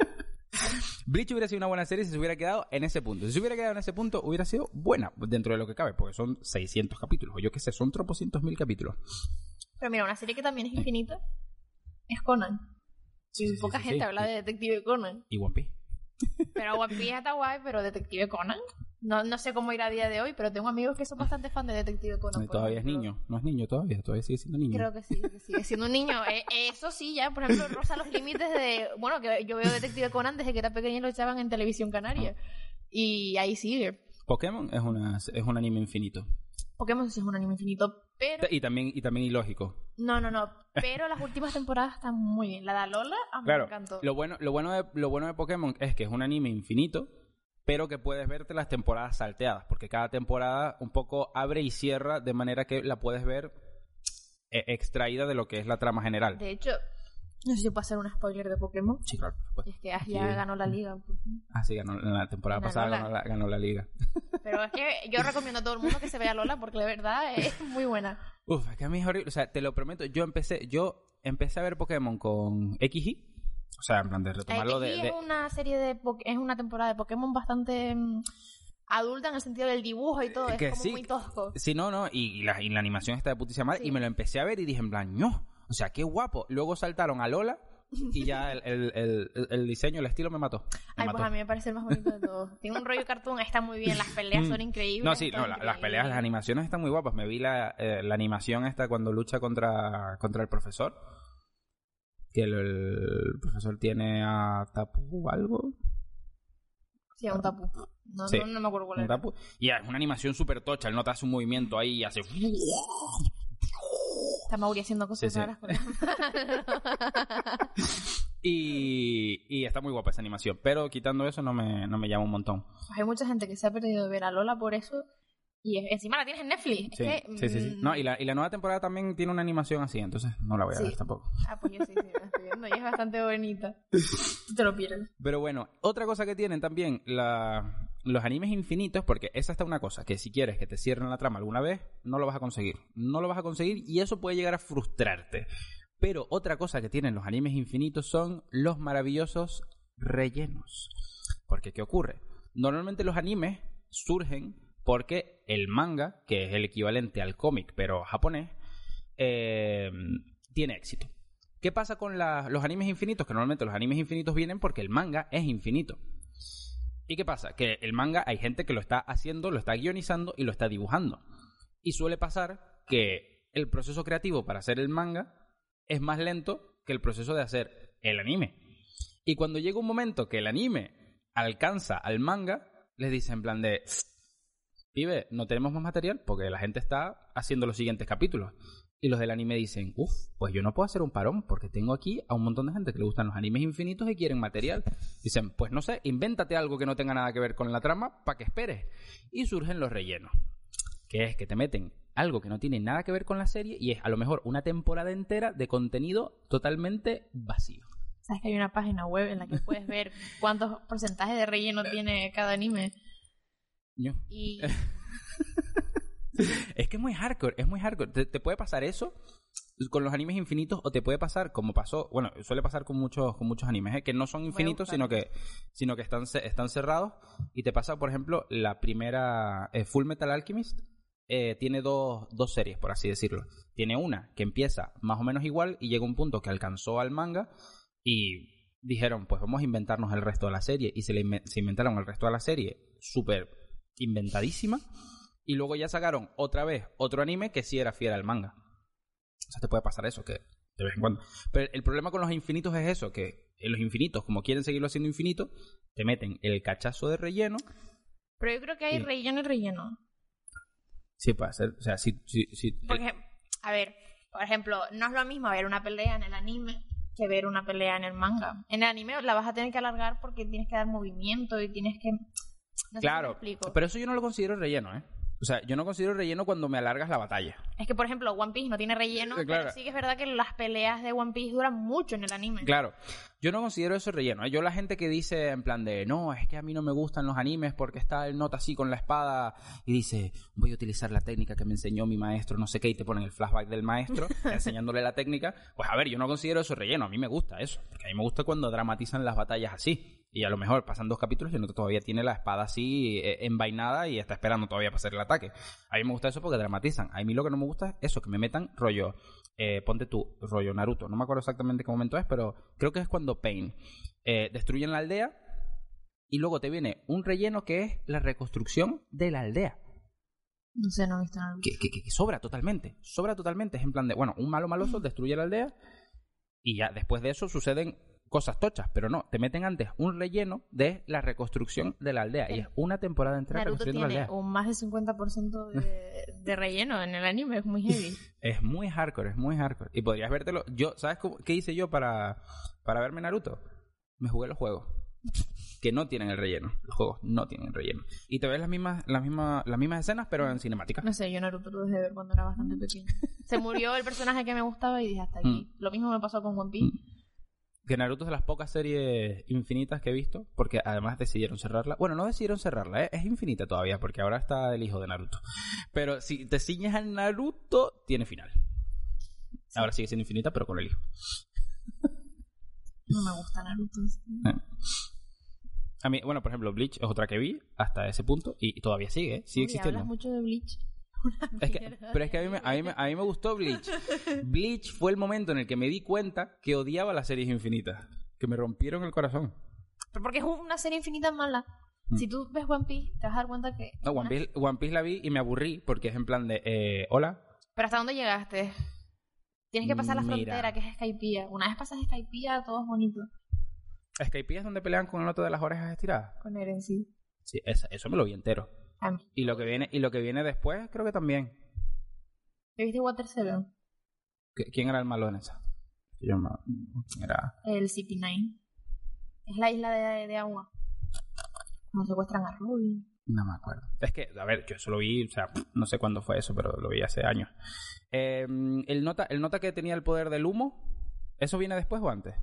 Bleach hubiera sido una buena serie si se hubiera quedado en ese punto. Si se hubiera quedado en ese punto, hubiera sido buena dentro de lo que cabe, porque son 600 capítulos, o yo qué sé, son tropocientos mil capítulos. Pero mira, una serie que también es infinita es Conan. Sí, sí, Poca sí, gente habla de Detective Conan. Y One Piece. Pero One Piece está guay, pero Detective Conan. No, no sé cómo irá a día de hoy, pero tengo amigos que son bastante fan de Detective Conan. Y todavía es niño. No es niño todavía, todavía sigue siendo niño. Creo que sí, que sigue siendo un niño. Eh, eso sí, ya, por ejemplo, roza los límites de. Bueno, que yo veo Detective Conan desde que era pequeña y lo echaban en televisión canaria. Y ahí sigue. Pokémon es, una, es un anime infinito. Pokémon sí es un anime infinito, pero. Y también, y también ilógico. No, no, no. Pero las últimas temporadas están muy bien. La de Alola, a mí me encantó. lo bueno, lo, bueno de, lo bueno de Pokémon es que es un anime infinito, pero que puedes verte las temporadas salteadas, porque cada temporada un poco abre y cierra de manera que la puedes ver eh, extraída de lo que es la trama general. De hecho, no sé si puedo hacer un spoiler de Pokémon. Sí, claro. pues. Y es que Ash ya Sí. ganó la liga. fin. Ah, sí, ganó, en la temporada Ganó pasada la- ganó la, ganó la liga. Pero es que yo recomiendo a todo el mundo que se vea Lola porque de verdad es muy buena. Uf, es que a mí es horrible. O sea, te lo prometo, yo empecé, yo empecé a ver Pokémon con XY. O sea, en plan de retomarlo Eh, de, es una serie de es una temporada de Pokémon bastante mm, adulta en el sentido del dibujo y todo, es Que como sí. muy tosco. Sí, no, no, y, y la, y la animación está de putísima madre. Sí. Y me lo empecé a ver y dije en plan, no. O sea, qué guapo. Luego saltaron a Lola y ya el, el, el- diseño, el estilo me mató. Me Ay, mató. pues a mí me parece el más bonito de todos. Tiene un rollo cartoon, está muy bien, las peleas son increíbles. Mm. No, sí, no, la- las peleas, las animaciones están muy guapas. Me vi la, eh, la animación esta cuando lucha contra, contra el profesor. Que el, el profesor tiene a Tapu o algo. Sí, un tapu. No, Sí. no, no me acuerdo cuál Un era. Tapu. Y es una animación súper tocha. Él no te hace un movimiento ahí y hace... Está Mauri haciendo cosas Sí, sí. raras con Y, y está muy guapa esa animación. Pero quitando eso no me, no me llama un montón. Hay mucha gente que se ha perdido de ver a Lola por eso. Y encima la tienes en Netflix. Sí, es que, sí, sí, sí. mm, No, y la, y la nueva temporada también tiene una animación así, entonces no la voy a Sí. ver tampoco. Ah, pues yo sí, sí, la estoy viendo y es bastante bonita. Tú te lo pierdes. Pero bueno, otra cosa que tienen también la- los animes infinitos, porque esa está una cosa, que si quieres que te cierren la trama alguna vez, no lo vas a conseguir. No lo vas a conseguir y eso puede llegar a frustrarte. Pero otra cosa que tienen los animes infinitos son los maravillosos rellenos. Porque, ¿qué ocurre? Normalmente los animes surgen porque el manga, que es el equivalente al cómic, pero japonés, eh, tiene éxito. ¿Qué pasa con los animes infinitos? Que normalmente los animes infinitos vienen porque el manga es infinito. ¿Y qué pasa? Que el manga hay gente que lo está haciendo, lo está guionizando y lo está dibujando. Y suele pasar que el proceso creativo para hacer el manga es más lento que el proceso de hacer el anime. Y cuando llega un momento que el anime alcanza al manga, les dicen en plan de, pibe, no tenemos más material porque la gente está haciendo los siguientes capítulos. Y los del anime dicen, uff, pues yo no puedo hacer un parón porque tengo aquí a un montón de gente que le gustan los animes infinitos y quieren material. Dicen, pues no sé, invéntate algo que no tenga nada que ver con la trama para que esperes. Y surgen los rellenos, que es que te meten algo que no tiene nada que ver con la serie y es a lo mejor una temporada entera de contenido totalmente vacío. ¿Sabes que hay una página web en la que puedes ver cuántos porcentajes de relleno tiene cada anime? Y Es que es muy hardcore, es muy hardcore. Te, te puede pasar eso con los animes infinitos o te puede pasar como pasó, bueno, suele pasar con muchos con muchos animes, ¿eh? que no son infinitos, sino que sino que están están cerrados y te pasa, por ejemplo, la primera eh, Full Metal Alchemist eh, tiene dos, dos series, por así decirlo. Tiene una que empieza más o menos igual y llega un punto que alcanzó al manga y dijeron, pues vamos a inventarnos el resto de la serie y se, le inven- se inventaron el resto de la serie súper inventadísima y luego ya sacaron otra vez otro anime que sí era fiel al manga. O sea, te puede pasar eso, que de vez en cuando. Pero el problema con los infinitos es eso, que en los infinitos, como quieren seguirlo haciendo infinito, te meten el cachazo de relleno. Pero yo creo que hay relleno y relleno. Sí, puede ser. O sea, sí, sí, sí. Porque, a ver, por ejemplo, no es lo mismo ver una pelea en el anime que ver una pelea en el manga. En el anime la vas a tener que alargar porque tienes que dar movimiento y tienes que... no sé si me claro, explico. pero eso yo no lo considero relleno, ¿eh? O sea, yo no considero relleno cuando me alargas la batalla. Es que, por ejemplo, One Piece no tiene relleno, Eh, claro. pero sí que es verdad que las peleas de One Piece duran mucho en el anime. Claro, yo no considero eso relleno. ¿eh? Yo la gente que dice en plan de, no, es que a mí no me gustan los animes porque está el nota así con la espada y dice, voy a utilizar la técnica que me enseñó mi maestro, no sé qué, y te ponen el flashback del maestro enseñándole la técnica. Pues a ver, yo no considero eso relleno, a mí me gusta eso, porque a mí me gusta cuando dramatizan las batallas así. Y a lo mejor pasan dos capítulos y el nota todavía tiene la espada así eh, envainada y está esperando todavía para hacer el ataque. A mí me gusta eso porque dramatizan. A mí lo que no me gusta es eso, que me metan rollo eh, ponte tú, rollo Naruto. No me acuerdo exactamente qué momento es, pero creo que es cuando Pain eh, destruyen la aldea y luego te viene un relleno que es la reconstrucción de la aldea. No sé, no he visto nada. Que, que- que- que sobra totalmente. Sobra totalmente. Es en plan de, bueno, un malo maloso destruye la aldea y ya después de eso suceden cosas tochas, pero no, te meten antes un relleno de la reconstrucción de la aldea y es una temporada entera Naruto reconstruyendo la tiene aldea. un más del 50% de, de relleno en el anime, es muy heavy. Es muy hardcore, es muy hardcore. Y podrías vértelo. Yo, ¿sabes cómo- qué hice yo para, para verme Naruto? Me jugué los juegos. Que no tienen el relleno. Los juegos no tienen el relleno. Y te ves las mismas, las mismas, las mismas escenas, pero en cinemática. No sé, yo Naruto lo dejé de ver cuando era bastante pequeño. Se murió el personaje que me gustaba y dije hasta aquí. Lo mismo me pasó con One Piece. Que Naruto es de las pocas series infinitas que he visto, porque además decidieron cerrarla. Bueno, no decidieron cerrarla, ¿eh? es infinita todavía, porque ahora está el hijo de Naruto. Pero si te ciñes al Naruto, tiene final. Ahora sigue siendo infinita, pero con el hijo. No me gusta Naruto. sí. A mí, bueno, por ejemplo, Bleach es otra que vi hasta ese punto y, y todavía sigue, ¿eh? sigue Uy, existiendo. hablas mucho de Bleach. Es que- pero es que a mí, me, a, mí me, a mí me gustó Bleach. Bleach fue el momento en el que me di cuenta que odiaba las series infinitas. Que me rompieron el corazón. Pero porque es una serie infinita mala. Mm. Si tú ves One Piece, te vas a dar cuenta que... No, One Piece, One Piece la vi y me aburrí porque es en plan de, eh, hola, Pero ¿hasta dónde llegaste? Tienes que pasar la Mira. frontera, que es Skypiea. Una vez pasas Skypiea, todo es bonito. Skype es donde pelean con el otro de las orejas estiradas. Con Eren, sí. Sí, esa- eso me lo vi entero. A mí. Y lo que viene, y lo que viene después, creo que también. ¿Te viste Water ¿Quién era el malo en esa? Yo me- ¿quién era? El City Nine. Es la isla de, de agua. Como secuestran a Robin. No me acuerdo. Es que, a ver, yo eso lo vi, o sea, no sé cuándo fue eso, pero lo vi hace años. Eh, el, nota, el nota que tenía el poder del humo, ¿eso viene después o antes?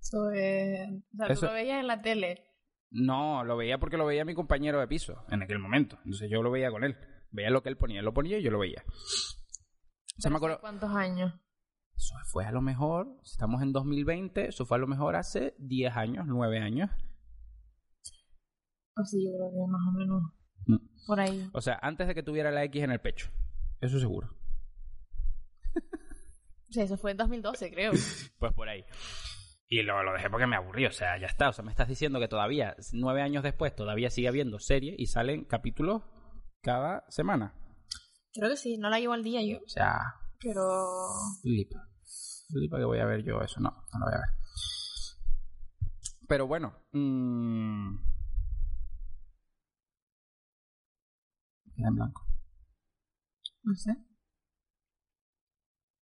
Eso es... O sea, Eso- tú lo veías en la tele. No, lo veía porque lo veía mi compañero de piso en aquel momento. Entonces yo lo veía con él. Veía lo que él ponía. Él lo ponía y yo lo veía. Me acuerdo. ¿Cuántos años? Eso fue a lo mejor, estamos en 2020, eso fue a lo mejor hace 10 años, 9 años. Pues sí, yo creo que más o menos Mm. por ahí. O sea, antes de que tuviera la X en el pecho. Eso seguro. O sea, eso fue en 2012, creo. Pues por ahí. Y lo, lo dejé porque me aburrí, o sea, ya está. O sea, me estás diciendo que todavía, nueve años después, todavía sigue habiendo serie y salen capítulos cada semana. creo que sí, no la llevo al día yo. O sea, Pero... flipa. Flipa que voy a ver yo eso. No, no lo voy a ver. Pero bueno. mm, Queda en blanco. No sé.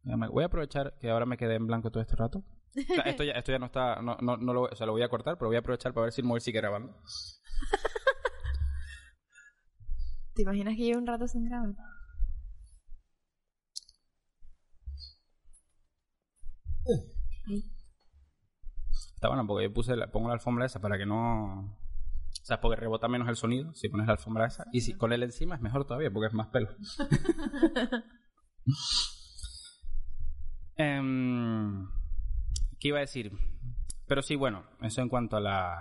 Voy a aprovechar que ahora me quedé en blanco todo este rato. Esto, ya, esto ya no está. No, no, no lo, o sea, lo voy a cortar, pero voy a aprovechar para ver si el móvil sigue grabando. ¿Te imaginas que lleve un rato sin grabar? Está bueno, porque yo puse la- pongo la alfombra esa para que no. O sea, porque rebota menos el sonido si pones la alfombra esa. Y si con él encima es mejor todavía porque es más pelo. Em, ¿Qué iba a decir? Pero sí, bueno, eso en cuanto a, la,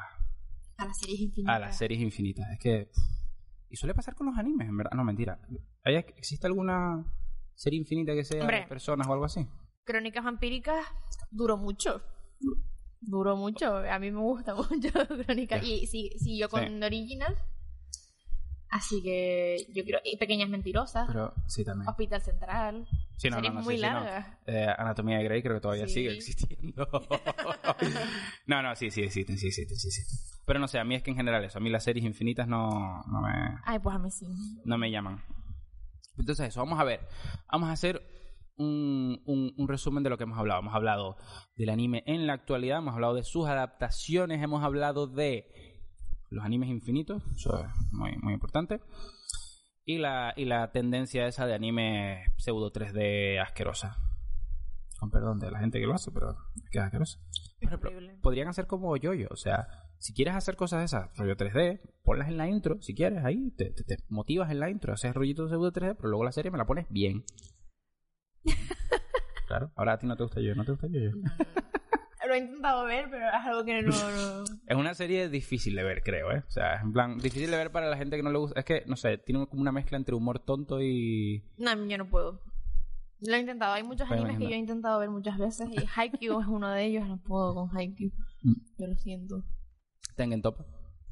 A las series infinitas. a las series infinitas. Es que. Y suele pasar con los animes, en verdad. No, mentira. ¿Hay- ¿Existe alguna serie infinita que sea Hombre. de personas o algo así? Crónicas vampíricas duró mucho. Duró mucho. A mí me gusta mucho Crónicas. Y sí, siguió con Sí. Original. Así que yo creo. Y Pequeñas Mentirosas. Pero sí, también. Hospital Central. Sí, no, no, no, muy sí, sí, no. Eh, Anatomía de Grey creo que todavía Sí. sigue existiendo. no, no, sí, sí existen, sí existen, sí existen. Pero no sé, a mí es que en general eso, a mí las series infinitas no, no, me, Ay, pues a mí sí. no me llaman. Entonces eso, vamos a ver. Vamos a hacer un, un, un resumen de lo que hemos hablado. Hemos hablado del anime en la actualidad, hemos hablado de sus adaptaciones, hemos hablado de los animes infinitos, eso es muy, muy importante. Y la, y la tendencia esa de anime pseudo 3D asquerosa. Con perdón de la gente que lo hace, pero es que es asquerosa. Por ejemplo, Horrible. podrían hacer como yo-yo, o sea, si quieres hacer cosas de esas, rollo 3D, ponlas en la intro, si quieres, ahí, te, te- te motivas en la intro, haces rollito pseudo 3D, pero luego la serie me la pones bien. claro, ahora a ti no te gusta yo, no te gusta yo-yo. Lo he intentado ver, pero es algo que no... no- Es una serie difícil de ver, creo, ¿eh? O sea, en plan, difícil de ver para la gente que no le gusta. Es que, no sé, tiene como una mezcla entre humor tonto y. No, yo no puedo. Lo he intentado. Hay muchos Puedo animes que yo he intentado ver muchas veces y Haikyuu es uno de ellos. No puedo con Haikyuu. Mm. Yo lo siento. Tengen Top.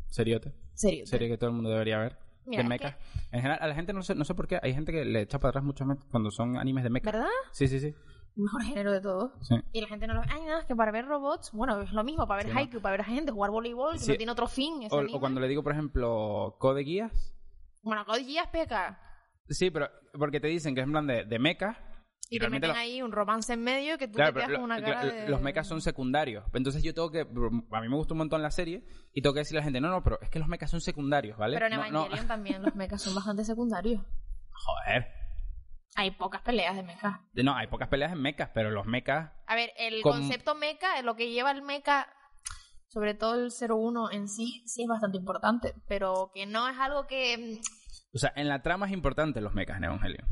Seriote. Serio. Serie que todo el mundo debería ver. Mira, de es mecha. En general, a la gente no sé, no sé por qué. Hay gente que le echa para atrás mucho cuando son animes de mecha. ¿Verdad? Sí, sí, sí. Mejor género de todos. sí. Y la gente no lo ve. Ay, nada, es que para ver robots, bueno, es lo mismo. Para ver Sí, ¿no? Haikyuu, para ver a gente jugar voleibol, que Sí. no tiene otro fin. O, cuando le digo, por ejemplo, Code Guías. Bueno, Code Geass peca. Sí, pero porque te dicen que es en plan de, de mecha. Y te meten ahí un romance en medio que tú Claro, te quedas con una cara lo- de... los mechas son secundarios. Entonces yo tengo que... A mí me gusta un montón la serie y tengo que decirle a la gente, no, no, pero es que los mechas son secundarios, ¿vale? Pero en No, no. Evangelion también los mechas son bastante secundarios. Joder. Hay pocas peleas de mechas. No, hay pocas peleas en mechas, pero los mechas... A ver, el Con- concepto mecha, lo que lleva el mecha, sobre todo el 01 en sí, sí es bastante importante, pero que no es algo que... O sea, en la trama es importante los mechas en Evangelion.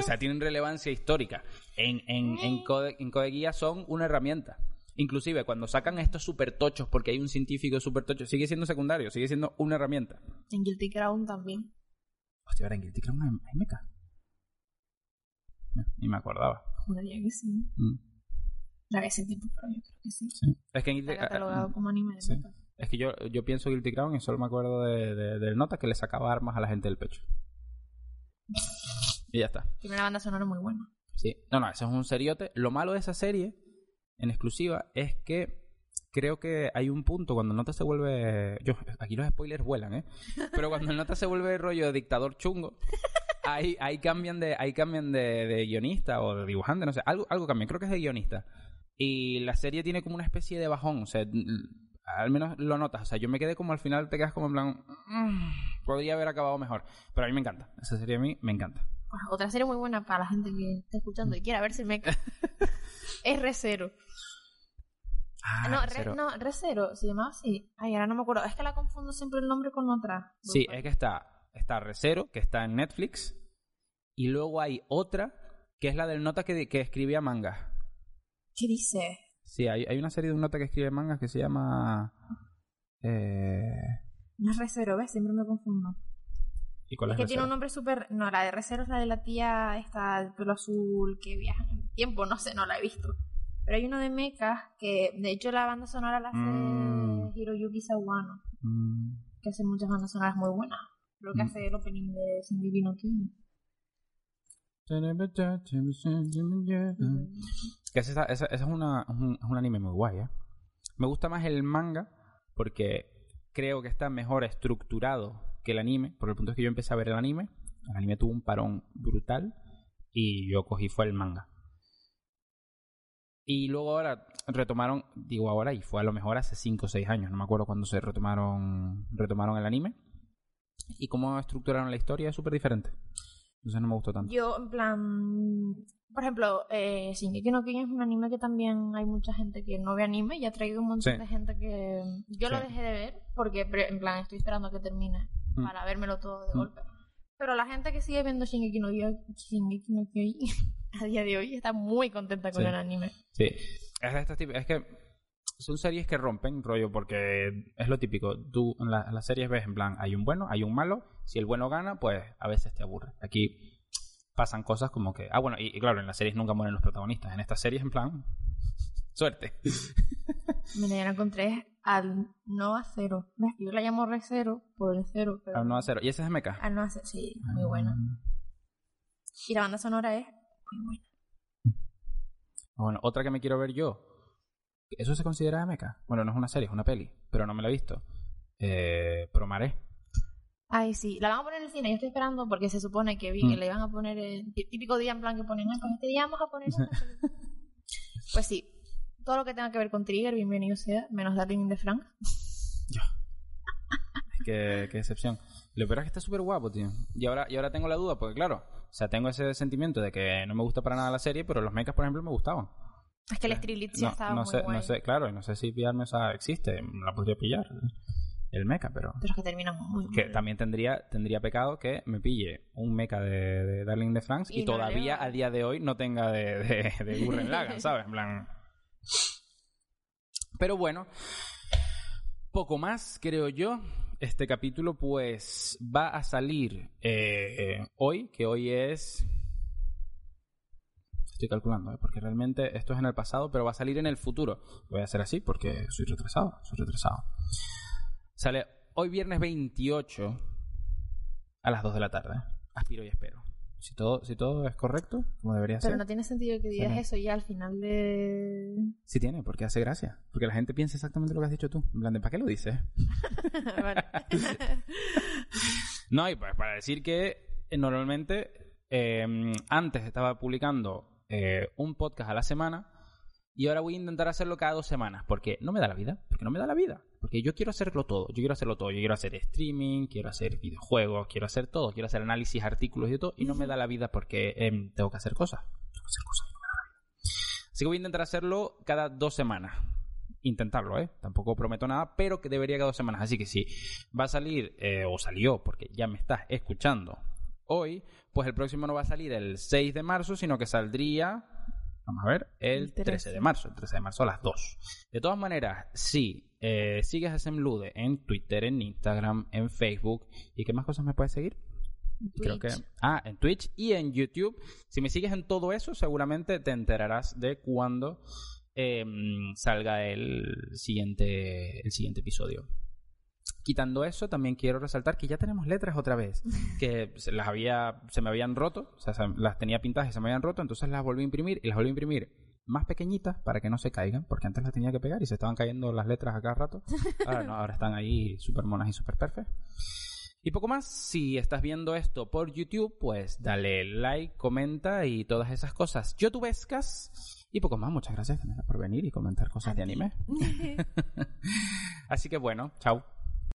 O sea, tienen relevancia histórica. En, en, en, Code, en Code Geass son una herramienta. Inclusive cuando sacan estos super tochos, porque hay un científico super tocho, sigue siendo secundario, sigue siendo una herramienta. En Guilty Crown también. Hostia, ahora en Guilty Crown hay, mecha. No, Ni me acordaba. Juraría que sí. Mm, La en tiempo, pero yo creo que sí. sí. Es que en Guilty Está catalogado como anime de sí. mecha. Es que yo, yo pienso Guilty Crown y solo me acuerdo de, de- del nota que le sacaba armas a la gente del pecho. Y ya está. Tiene una banda sonora muy buena. Sí. No, no, eso es un seriote. Lo malo de esa serie, en exclusiva, es que creo que hay un punto cuando el nota se vuelve. Yo, aquí los spoilers vuelan, ¿eh? Pero cuando el nota se vuelve rollo de dictador chungo. Ahí, ahí cambian de ahí cambian de, de guionista o de dibujante, no sé, algo, algo cambian, creo que es de guionista. Y la serie tiene como una especie de bajón, o sea, al menos lo notas, o sea, yo me quedé como al final te quedas como en plan, "Mm, podría haber acabado mejor, pero a mí me encanta, esa serie a mí me encanta. Otra serie muy buena para la gente que está escuchando y quiera el mecha es Recero. Ah, no, Re, cero. no, Recero, se llamaba así. Ay, ahora no me acuerdo. Es que la confundo siempre el nombre con otra. Sí, es que está, está Recero, que está en Netflix, y luego hay otra, que es la del nota que, que escribía mangas. ¿Qué dice? Sí, hay, hay una serie de un nota que escribe mangas que se llama... Eh... No es Recero, ¿ves? Siempre me confundo. ¿Y cuál Es es, que tiene un nombre súper... No, la de Recero es la de la tía esta de pelo azul que viaja en el tiempo. No sé, no la he visto. Pero hay una de mechas que, de hecho, la banda sonora la hace Mm. Hiroyuki Sawano, Mm, que hace muchas bandas sonoras muy buenas. Creo que Mm. hace el opening de Shingeki no Kyojin. Que esa, esa- esa es, una, es un, es un anime muy guay, ¿eh? Me gusta más el manga porque creo que está mejor estructurado que el anime. Por el punto es que yo empecé a ver el anime. El anime tuvo un parón brutal y yo cogí fue el manga. Y luego ahora retomaron, digo ahora, y fue a lo mejor hace 5 o 6 años, no me acuerdo cuándo se retomaron, retomaron el anime. Y cómo estructuraron la historia es súper diferente. Entonces no me gustó tanto. Yo, en plan... Por ejemplo, eh, Shingeki no Kyojin es un anime que también hay mucha gente que no ve anime y ha traído un montón Sí. de gente que... Yo lo dejé de ver porque, en plan, estoy esperando a que termine Mm. para vérmelo todo de Mm. golpe. Pero la gente que sigue viendo Shingeki no, Shingeki no Kyojin a día de hoy está muy contenta con Sí. el anime. Sí, es de estos tipos. Es que son series que rompen rollo porque es lo típico. Tú en, la- en las series ves en plan, hay un bueno, hay un malo. Si el bueno gana, pues a veces te aburre. Aquí pasan cosas como que. Ah, bueno, y, y claro, en las series nunca mueren los protagonistas. En estas series, en plan. Suerte. Mira, ya lo encontré al Nova Cero. Yo la llamo Re Cero por el cero, pero... Al no cero. Y ese es MK. Al Nova Cero, sí, muy buena. Y la banda sonora es muy buena. Bueno, otra que me quiero ver yo. ¿Eso se considera MK? Bueno, no es una serie, es una peli. Pero no me la he visto. Eh, Promaré. Ay, sí, la van a poner en el cine. Yo estoy esperando porque se supone que vi Mm. que le iban a poner el tí- típico día en plan que ponen, "Ah, pues este día vamos a poner. esta película". pues sí, todo lo que tenga que ver con Trigger, bienvenido sea, menos Darling in the Frank. qué, qué excepción. Lo peor es que está súper guapo, tío. Y ahora, y ahora tengo la duda, porque claro, o sea, tengo ese sentimiento de que no me gusta para nada la serie, pero los mechas, por ejemplo, me gustaban. Es que el Street ya No, estaba no muy sé, guay. no sé, claro, y no sé si pillarme esa existe, la podría pillar, el mecha, pero... Pero es que termina muy Que mal. también tendría, tendría pecado que me pille un mecha de, de Darling de Franks y, Y no todavía a día de hoy no tenga de, de, de Gurren Lagann, ¿sabes? En plan... Pero bueno, poco más, creo yo. Este capítulo, pues, va a salir eh, hoy, que hoy es. Estoy calculando, ¿eh? porque realmente esto es en el pasado, pero va a salir en el futuro. Voy a hacer así porque soy retrasado, soy retrasado. Sale hoy viernes 28 a las 2 de la tarde. Aspiro y espero. Si todo, si todo es correcto, como debería Pero ser. no tiene sentido que digas eso ya al final de... Sí tiene, porque hace gracia. Porque la gente piensa exactamente lo que has dicho tú. En plan, ¿para qué lo dices? Vale. No, y pues para decir que eh, normalmente eh, antes estaba publicando eh, un podcast a la semana y ahora voy a intentar hacerlo cada dos semanas porque no me da la vida, porque no me da la vida, porque yo quiero hacerlo todo, yo quiero hacerlo todo, yo quiero hacer streaming, quiero hacer videojuegos, quiero hacer todo, quiero hacer análisis, artículos y todo y no me da la vida porque em, tengo que hacer cosas, tengo que hacer cosas y no me da la vida. Así que voy a intentar hacerlo cada dos semanas. Intentarlo, ¿eh? Tampoco prometo nada, pero que debería cada dos semanas. Así que si va a salir, eh, o salió, porque ya me estás escuchando hoy, pues el próximo no va a salir el 6 de marzo, sino que saldría, vamos a ver, el El 13 13. de marzo, el 13 de marzo a las 2. De todas maneras, si eh, sigues a Semlude en Twitter, en Instagram, en Facebook, ¿y qué más cosas me puedes seguir? Creo que. Ah, en Twitch y en YouTube. Si me sigues en todo eso, seguramente te enterarás de cuando eh, salga el siguiente, el siguiente episodio. Quitando eso, también quiero resaltar que ya tenemos letras otra vez. Que se las había, se me habían roto, o sea, se- las tenía pintadas y se me habían roto, entonces las volví a imprimir y las volví a imprimir más pequeñitas para que no se caigan, porque antes las tenía que pegar y se estaban cayendo las letras a cada rato. Ahora no, ahora están ahí súper monas y súper perfectas. Y poco más, si estás viendo esto por YouTube, pues dale like, comenta y todas esas cosas youtubescas. Y poco más, muchas gracias Canela, por venir y comentar cosas de anime. Así que bueno, chao.